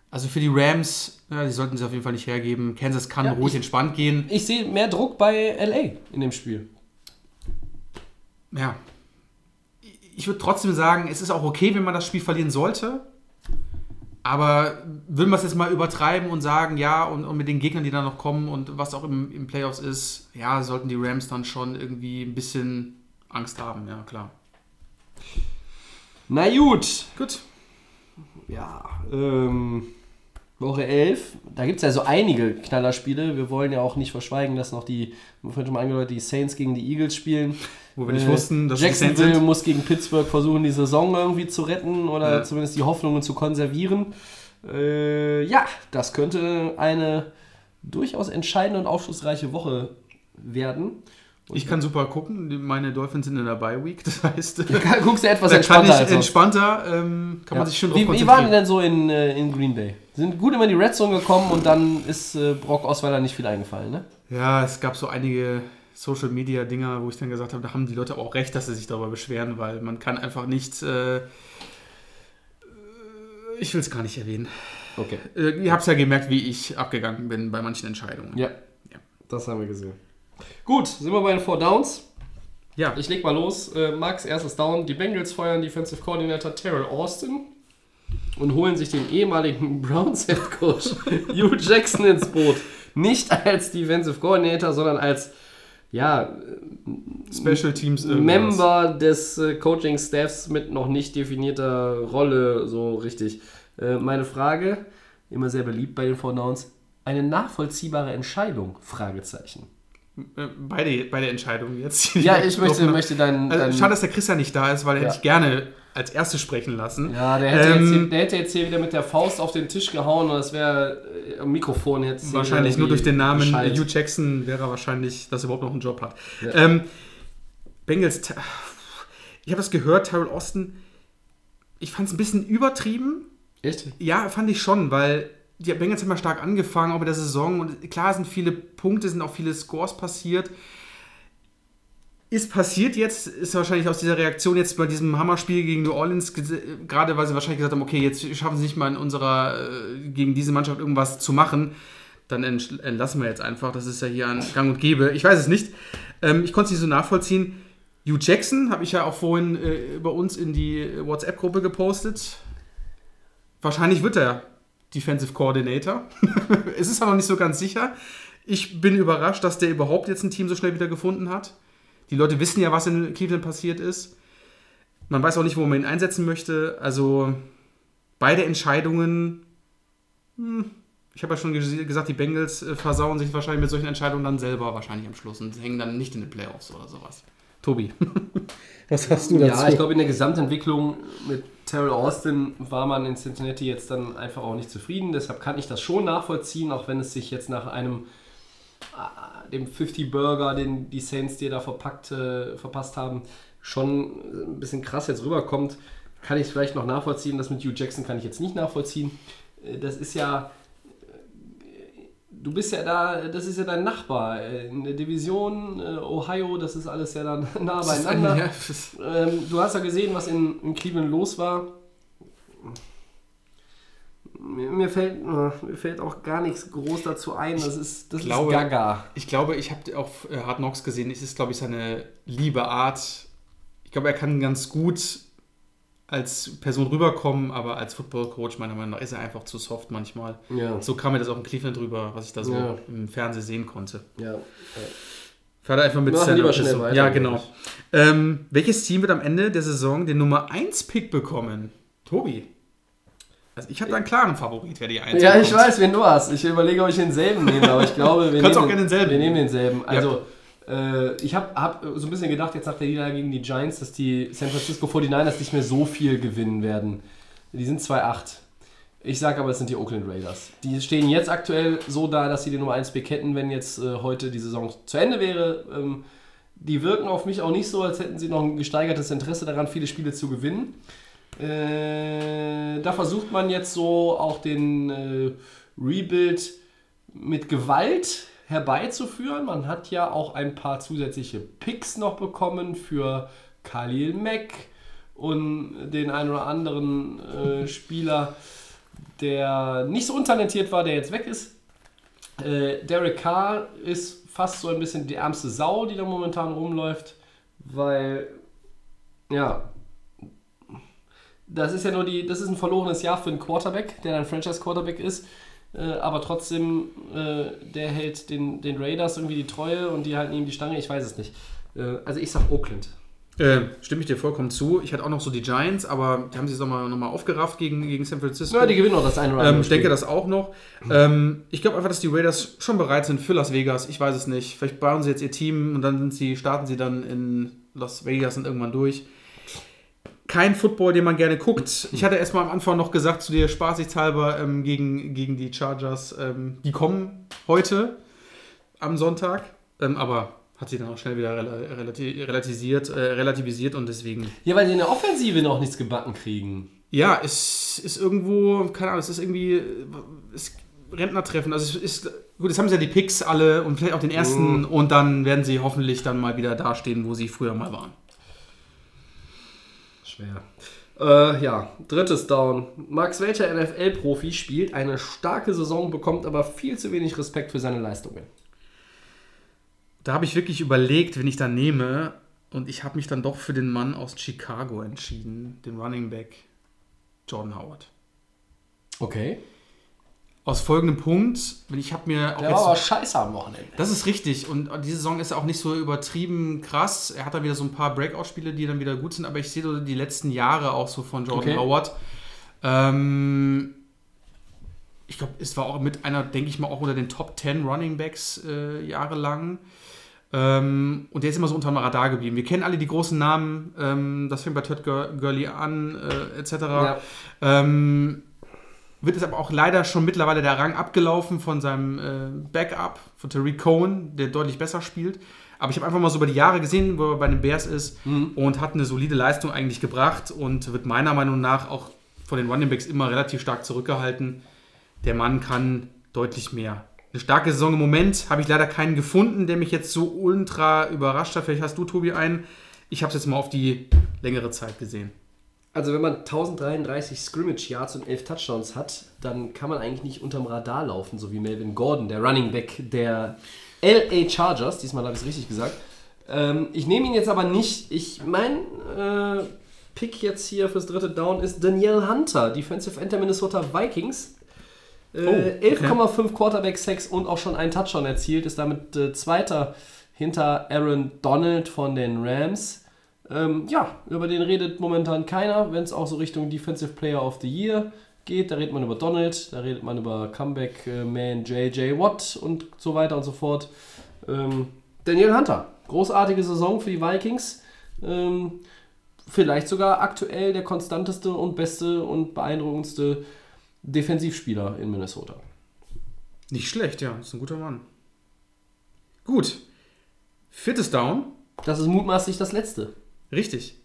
Also für die Rams, ja, die sollten sie auf jeden Fall nicht hergeben. Kansas kann Ja, ruhig ich- entspannt gehen. Ich sehe mehr Druck bei LA in dem Spiel. Ja. Ich würde trotzdem sagen, es ist auch okay, wenn man das Spiel verlieren sollte. Aber würden wir es jetzt mal übertreiben und sagen, ja, und, und mit den Gegnern, die da noch kommen und was auch im, im Playoffs ist, ja, sollten die Rams dann schon irgendwie ein bisschen Angst haben, ja, klar. Na gut. Gut. Ja, ähm, Woche 11. Da gibt es ja so einige Knallerspiele. Wir wollen ja auch nicht verschweigen, dass noch die, vorhin schon mal angedeutet, die Saints gegen die Eagles spielen. Wo wir nicht Äh, wussten, dass die Jacksonville sind. muss gegen Pittsburgh versuchen, die Saison irgendwie zu retten oder Ja. zumindest die Hoffnungen zu konservieren. Äh, ja, das könnte eine durchaus entscheidende und aufschlussreiche Woche werden. Ich kann super gucken. Die- Meine Dolphins sind in der Bye Week. Das heißt, [LAUGHS] Guckst du etwas [LAUGHS] da kann entspannter ich entspannter, ähm, kann Ja. man sich schon drauf wie, wie waren die denn so in, äh, in Green Bay? Sind gut immer in die Red Zone gekommen und dann ist äh, Brock Osweiler nicht viel eingefallen, ne? Ja, es gab so einige Social Media Dinger, wo ich dann gesagt habe, da haben die Leute auch recht, dass sie sich darüber beschweren, weil man kann einfach nicht. Äh, ich will es gar nicht erwähnen. Okay. Äh, ihr habt es ja gemerkt, wie ich abgegangen bin bei manchen Entscheidungen. Ja. Ja. Das haben wir gesehen. Gut, sind wir bei den Four Downs. Ja, Ich leg mal los. Äh, Max, erstes Down. Die Bengals feuern Defensive Coordinator Terrell Austin und holen sich den ehemaligen [LAUGHS] Browns Head Coach Hugh Jackson ins Boot. Nicht als Defensive Coordinator, sondern als ja, Special Teams irgendwas. Member des äh, Coaching-Staffs mit noch nicht definierter Rolle, so richtig. Äh, meine Frage, immer sehr beliebt bei den Four Downs, eine nachvollziehbare Entscheidung? Fragezeichen. Äh, Beide, beide Entscheidungen jetzt. [LAUGHS] Ja, ich möchte, möchte deinen... Also, deinen schade, dass der Christian nicht da ist, weil er Ja. hätte ich gerne als erstes sprechen lassen. ja, der hätte, Ähm, jetzt, hier- der hätte jetzt hier wieder mit der Faust auf den Tisch gehauen und das wäre äh, Mikrofon jetzt. Wahrscheinlich nur durch den Namen geschallt. Hugh Jackson wäre er wahrscheinlich, dass er überhaupt noch einen Job hat. Ja. Ähm, Bengals, ich habe das gehört, Terrell Austin, ich fand es ein bisschen übertrieben. Echt? Ja, fand ich schon, weil die Bengals haben ja stark angefangen, auch mit der Saison. Und klar sind viele Punkte, sind auch viele Scores passiert. Ist passiert jetzt, ist wahrscheinlich aus dieser Reaktion jetzt bei diesem Hammerspiel gegen New Orleans, gerade weil sie wahrscheinlich gesagt haben, okay, jetzt schaffen sie nicht mal in unserer, äh, gegen diese Mannschaft irgendwas zu machen. Dann entlassen wir jetzt einfach. Das ist ja hier ein Gang und Gäbe. Ich weiß es nicht. Ähm, ich konnte es nicht so nachvollziehen. Hugh Jackson habe ich ja auch vorhin äh, bei uns in die WhatsApp-Gruppe gepostet. Wahrscheinlich wird er Defensive Coordinator. [LAUGHS] es ist aber noch nicht so ganz sicher. Ich bin überrascht, dass der überhaupt jetzt ein Team so schnell wieder gefunden hat. Die Leute wissen ja, was in Cleveland passiert ist. Man weiß auch nicht, wo man ihn einsetzen möchte. Also beide Entscheidungen. Hm, ich habe ja schon ges- gesagt, die Bengals äh, versauen sich wahrscheinlich mit solchen Entscheidungen dann selber wahrscheinlich am Schluss und hängen dann nicht in den Playoffs oder sowas. Tobi, was hast du dazu? Ja, ich glaube, in der Gesamtentwicklung mit Terrell Austin war man in Cincinnati jetzt dann einfach auch nicht zufrieden. Deshalb kann ich das schon nachvollziehen, auch wenn es sich jetzt nach einem äh, dem 50 Burger, den die Saints dir da verpackt, äh, verpasst haben, schon ein bisschen krass jetzt rüberkommt. Kann ich vielleicht noch nachvollziehen. Das mit Hugh Jackson kann ich jetzt nicht nachvollziehen. Äh, Das ist ja du bist ja da, das ist ja dein Nachbar äh, in der Division äh, Ohio, das ist alles ja dann [LAUGHS] nah beieinander. Ähm, du hast ja gesehen, was in, in Cleveland los war. Mir, mir, fällt, äh, mir fällt auch gar nichts groß dazu ein. Das ist, das glaube- ist Gaga. Ich glaube, ich habe auf äh, Hard Knocks gesehen, es ist, glaube ich, seine liebe Art. Ich glaube, er kann ganz gut als Person rüberkommen, aber als Football-Coach, meiner Meinung nach, ist er einfach zu soft manchmal. Ja. So kam mir das auch in Cleveland rüber, was ich da so Ja. im Fernsehen sehen konnte. ja. Fährt er einfach mit Machen lieber schnell weiter, Ja, genau. ich. Ähm, welches Team wird am Ende der Saison den Nummer 1 Pick bekommen? Tobi. Also ich habe da einen klaren Favorit, wer die Eins Ja, ich bekommt. weiß, wen du hast. Ich überlege, ob ich denselben nehme, aber ich glaube, wir, [LAUGHS] nehmen, auch gerne denselben wir nehmen denselben. Also, äh, ich habe hab so ein bisschen gedacht, jetzt nach der Niederlage gegen die Giants, dass die San Francisco 49ers nicht mehr so viel gewinnen werden. Die sind 2-8. Ich sage aber, es sind die Oakland Raiders. Die stehen jetzt aktuell so da, dass sie die Nummer 1 Pick hätten, wenn jetzt äh, heute die Saison zu Ende wäre. Ähm, die wirken auf mich auch nicht so, als hätten sie noch ein gesteigertes Interesse daran, viele Spiele zu gewinnen. Äh, da versucht man jetzt so auch den äh, Rebuild mit Gewalt herbeizuführen. Man hat ja auch ein paar zusätzliche Picks noch bekommen für Khalil Mack und den einen oder anderen äh, [LAUGHS] Spieler, der nicht so untalentiert war, der jetzt weg ist. Äh, Derek Carr ist fast so ein bisschen die ärmste Sau, die da momentan rumläuft, weil, ja, das ist ja nur die, das ist ein verlorenes Jahr für einen Quarterback, der ein Franchise-Quarterback ist, aber trotzdem, äh, der hält den, den Raiders irgendwie die Treue und die halten ihm die Stange, ich weiß es nicht. Äh, also ich sag Oakland. Äh, stimme ich dir vollkommen zu. Ich hatte auch noch so die Giants, aber die haben sich nochmal noch mal aufgerafft gegen, gegen San Francisco. Ja, die gewinnen auch das eine oder andere Ähm, ich denke das auch noch. Ähm, ich glaube einfach, dass die Raiders schon bereit sind für Las Vegas. Ich weiß es nicht. Vielleicht bauen sie jetzt ihr Team und dann sind sie, starten sie dann in Las Vegas und irgendwann durch. Kein Football, den man gerne guckt. Ich hatte erst mal am Anfang noch gesagt zu dir, spaßigshalber, ähm, gegen, gegen die Chargers, ähm, die kommen heute am Sonntag. Ähm, aber hat sie dann auch schnell wieder rela relati relativisiert, äh, relativisiert und deswegen Ja, weil die in der Offensive noch nichts gebacken kriegen. ja, es ist irgendwo, keine Ahnung, es ist irgendwie es Rentnertreffen. Also es ist, gut, jetzt haben sie ja die Picks alle und vielleicht auch den ersten und dann werden sie hoffentlich dann mal wieder dastehen, wo sie früher mal waren. Schwer. Äh, ja, drittes Down. Max welcher NFL-Profi spielt eine starke Saison, bekommt aber viel zu wenig Respekt für seine Leistungen. Da habe ich wirklich überlegt, wen ich da nehme und ich habe mich dann doch für den Mann aus Chicago entschieden, den Running Back Jordan Howard. Okay. Aus folgendem Punkt, wenn ich habe mir auch Der jetzt- war aber scheiße am Wochenende. Das ist richtig. Und diese Saison ist auch nicht so übertrieben krass. Er hat da wieder so ein paar Breakout-Spiele, die dann wieder gut sind. Aber ich sehe so die letzten Jahre auch so von Jordan Okay. Howard. Ähm, ich glaube, es war auch mit einer, denke ich mal, auch unter den Top 10 Running Backs äh, jahrelang. Ähm, und der ist immer so unter dem Radar geblieben. Wir kennen alle die großen Namen. Ähm, das fängt bei Todd Gur- Gurley an, äh, etc. Ja. Ähm, wird es aber auch leider schon mittlerweile der Rang abgelaufen von seinem äh, Backup, von Tariq Cohen, der deutlich besser spielt. Aber ich habe einfach mal so über die Jahre gesehen, wo er bei den Bears ist und hat eine solide Leistung eigentlich gebracht und wird meiner Meinung nach auch von den Running Backs immer relativ stark zurückgehalten. Der Mann kann deutlich mehr. Eine starke Saison im Moment habe ich leider keinen gefunden, der mich jetzt so ultra überrascht hat. Vielleicht hast du, Tobi, einen. Ich habe es jetzt mal auf die längere Zeit gesehen. Also wenn man 1033 Scrimmage Yards und 11 Touchdowns hat, dann kann man eigentlich nicht unterm Radar laufen, so wie Melvin Gordon, der Running Back der LA Chargers. Diesmal habe ich es richtig gesagt. Ähm, ich nehme ihn jetzt aber nicht. Ich mein äh, Pick jetzt hier fürs dritte Down ist Danielle Hunter, Defensive End der Minnesota Vikings. Äh, Oh, okay. 11,5 Quarterback Sacks und auch schon einen Touchdown erzielt, ist damit äh, Zweiter hinter Aaron Donald von den Rams. Ähm, ja, über den redet momentan keiner, wenn es auch so Richtung Defensive Player of the Year geht. Da redet man über Donald, da redet man über Comeback äh, Man JJ Watt und so weiter und so fort. Ähm, Daniel Hunter, großartige Saison für die Vikings. Ähm, vielleicht sogar aktuell der konstanteste und beste und beeindruckendste Defensivspieler in Minnesota. Nicht schlecht, ja. Ist ein guter Mann. Gut. Viertes Down. Das ist mutmaßlich das letzte. Richtig.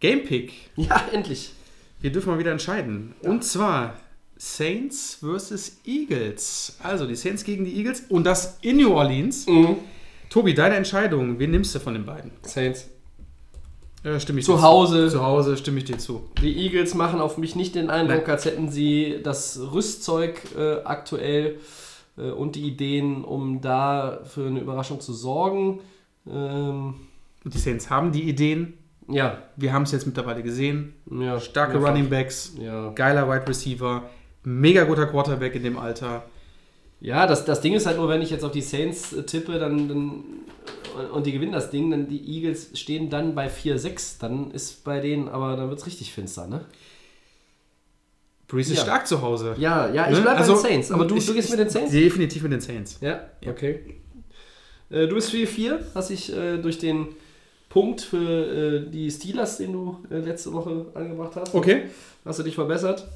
Gamepick. Ja, endlich. Wir dürfen mal wieder entscheiden. Und zwar Saints versus Eagles. Also die Saints gegen die Eagles und das in New Orleans. Tobi, deine Entscheidung. Wen nimmst du von den beiden? Saints. Äh, stimme ich Zu Hause. Zu Hause stimme ich dir zu. Die Eagles machen auf mich nicht den Eindruck, Nein. als hätten sie das Rüstzeug äh, aktuell äh, und die Ideen, um da für eine Überraschung zu sorgen. Ähm, Und die Saints haben die Ideen. Ja, Wir haben es jetzt mittlerweile gesehen. ja. Starke mehrfach. Running Backs. Ja, Geiler Wide Receiver. Mega guter Quarterback in dem Alter. ja das, das Ding ist halt nur, wenn ich jetzt auf die Saints äh, tippe dann, dann, und die gewinnen das Ding, dann die Eagles stehen dann bei 4-6. Dann ist bei denen, aber dann wird es richtig finster, ne? Breeze ist Ja. stark zu Hause. Ja, ja, ich Ne? bleib Also, bei den Saints. Aber du, ich- du gehst mit den Saints? Definitiv mit den Saints. Ja, okay. Äh, du bist 4-4, hast dich äh, durch den Punkt für äh, die Steelers, den du äh, letzte Woche angebracht hast, Okay. hast du dich verbessert.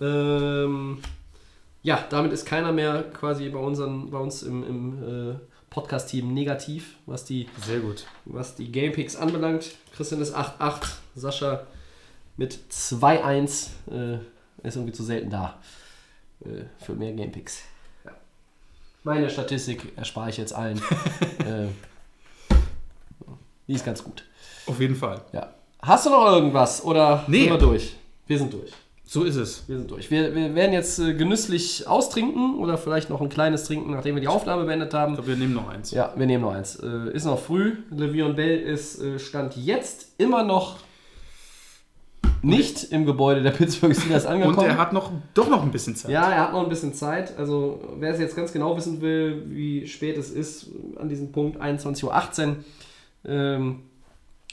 Ähm, ja, damit ist keiner mehr quasi bei, unseren, bei uns im, im äh, Podcast-Team negativ, was die, Sehr gut. was die Gamepicks anbelangt. Christian ist 8-8, Sascha mit 2-1 äh, ist irgendwie zu selten da äh, für mehr Gamepicks. Ja. Meine Statistik erspare ich jetzt allen. [LAUGHS] die ist ganz gut. Auf jeden Fall. Ja. Hast du noch irgendwas oder Nee. sind wir durch? Wir sind durch. So ist es. Wir sind durch. Wir, wir werden jetzt äh, genüsslich austrinken oder vielleicht noch ein kleines trinken, nachdem wir die Aufnahme beendet haben. Ich glaube, wir nehmen noch eins. Ja, wir nehmen noch eins. Äh, ist noch früh. Le'Veon Bell ist äh, Stand jetzt immer noch nicht im Gebäude der Pittsburgh Steelers Und angekommen. er hat noch, doch noch ein bisschen Zeit. ja, er hat noch ein bisschen Zeit. Also, wer es jetzt ganz genau wissen will, wie spät es ist, an diesem Punkt 21.18 Uhr, ähm,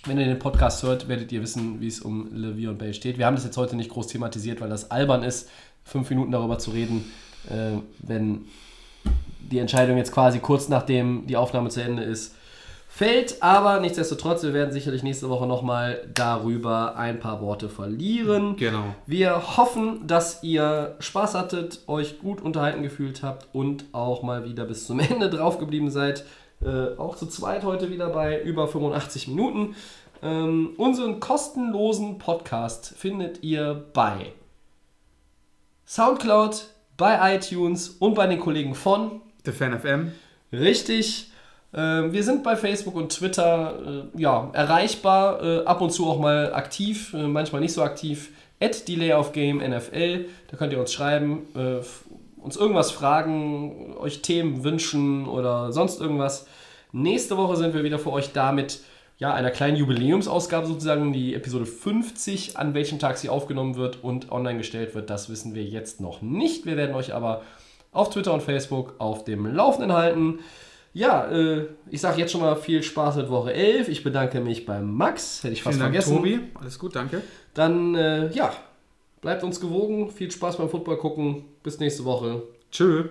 wenn ihr den Podcast hört, werdet ihr wissen, wie es um Le'Veon Bell steht. Wir haben das jetzt heute nicht groß thematisiert, weil das albern ist, fünf Minuten darüber zu reden, äh, wenn die Entscheidung jetzt quasi kurz nachdem die Aufnahme zu Ende ist, fällt. Aber nichtsdestotrotz, wir werden sicherlich nächste Woche nochmal darüber ein paar Worte verlieren. Genau. Wir hoffen, dass ihr Spaß hattet, euch gut unterhalten gefühlt habt und auch mal wieder bis zum [LAUGHS] Ende drauf geblieben seid. Äh, auch zu zweit heute wieder bei über 85 Minuten. Ähm, unseren kostenlosen Podcast findet ihr bei Soundcloud, bei iTunes und bei den Kollegen von The Fan FM. Richtig. Ähm, wir sind bei Facebook und Twitter äh, ja, erreichbar, äh, ab und zu auch mal aktiv, äh, manchmal nicht so aktiv. At Delay of Game NFL, da könnt ihr uns schreiben, äh, uns irgendwas fragen, euch Themen wünschen oder sonst irgendwas. Nächste Woche sind wir wieder für euch da mit ja, einer kleinen Jubiläumsausgabe sozusagen, die Episode 50, an welchem Tag sie aufgenommen wird und online gestellt wird, das wissen wir jetzt noch nicht. Wir werden euch aber auf Twitter und Facebook auf dem Laufenden halten. Ja, äh, ich sage jetzt schon mal viel Spaß mit Woche 11. Ich bedanke mich beim Max, hätte ich fast Vielen Dank, vergessen. Tobi. Alles gut, danke. Dann, äh, ja, bleibt uns gewogen. Viel Spaß beim Football gucken. Bis nächste Woche. Tschö.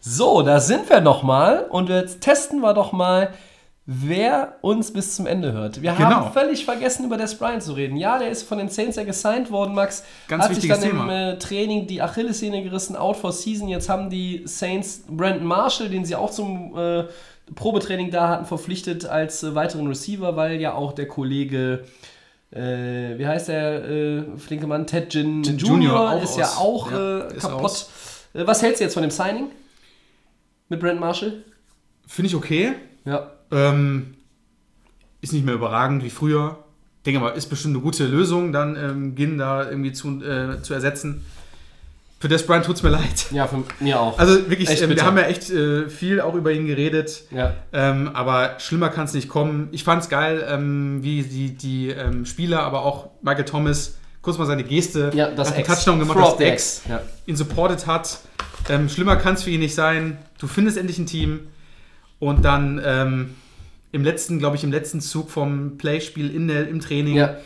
So, da sind wir nochmal und jetzt testen wir doch mal, wer uns bis zum Ende hört. Wir Genau. haben völlig vergessen, über Des Bryant zu reden. Ja, der ist von den Saints ja gesigned worden, Max. Ganz Hat sich dann im Thema. äh, Training die Achillessehne gerissen, out for season. Jetzt haben die Saints Brandon Marshall, den sie auch zum äh, Probetraining da hatten, verpflichtet als äh, weiteren Receiver, weil ja auch der Kollege äh, wie heißt der äh, flinke Mann? Ted Gin Gin Junior, Junior ist ja auch Ja, äh, kaputt. aus. Äh, was hältst du jetzt von dem Signing? Mit Brent Marshall? Finde ich okay. Ja. Ähm, ist nicht mehr überragend wie früher. Denke mal, ist bestimmt eine gute Lösung, dann ähm, Ginn da irgendwie zu, äh, zu ersetzen. Für Des Bryant tut es mir leid. Ja, für mir auch. Also wirklich, Echt ähm, wir haben ja echt äh, viel auch über ihn geredet. ja. Ähm, aber schlimmer kann es nicht kommen. Ich fand es geil, ähm, wie die, die ähm, Spieler, aber auch Michael Thomas kurz mal seine Geste ja, das Ex. Touchdown gemacht, Throw das of the Ex Ja. ihn supportet hat. Ähm, schlimmer kann es für ihn nicht sein. Du findest endlich ein Team und dann ähm, im letzten, glaube ich, im letzten Zug vom Playspiel in der, im Training ja.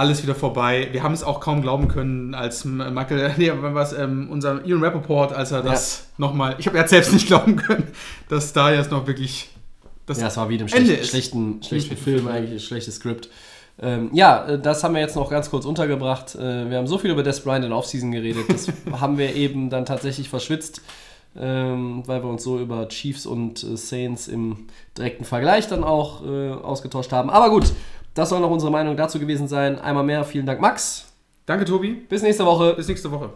Alles wieder vorbei. Wir haben es auch kaum glauben können, als Michael, [LAUGHS] nee, was, ähm, unser Ian Rappaport, als er das nochmal, ich habe er selbst nicht [LAUGHS] glauben können, dass da jetzt noch wirklich das Ja, es war wie in einem schlechten, schlechten, schlechten Film, eigentlich ein schlechtes Skript. Ähm, ja, äh, das haben wir jetzt noch ganz kurz untergebracht. Äh, wir haben so viel über Des Bryant in der Offseason geredet, das [LAUGHS] haben wir eben dann tatsächlich verschwitzt, ähm, weil wir uns so über Chiefs und äh, Saints im direkten Vergleich dann auch äh, ausgetauscht haben. Aber gut, das soll noch unsere Meinung dazu gewesen sein. Einmal mehr, vielen Dank, Max. Danke, Tobi. Bis nächste Woche. Bis nächste Woche.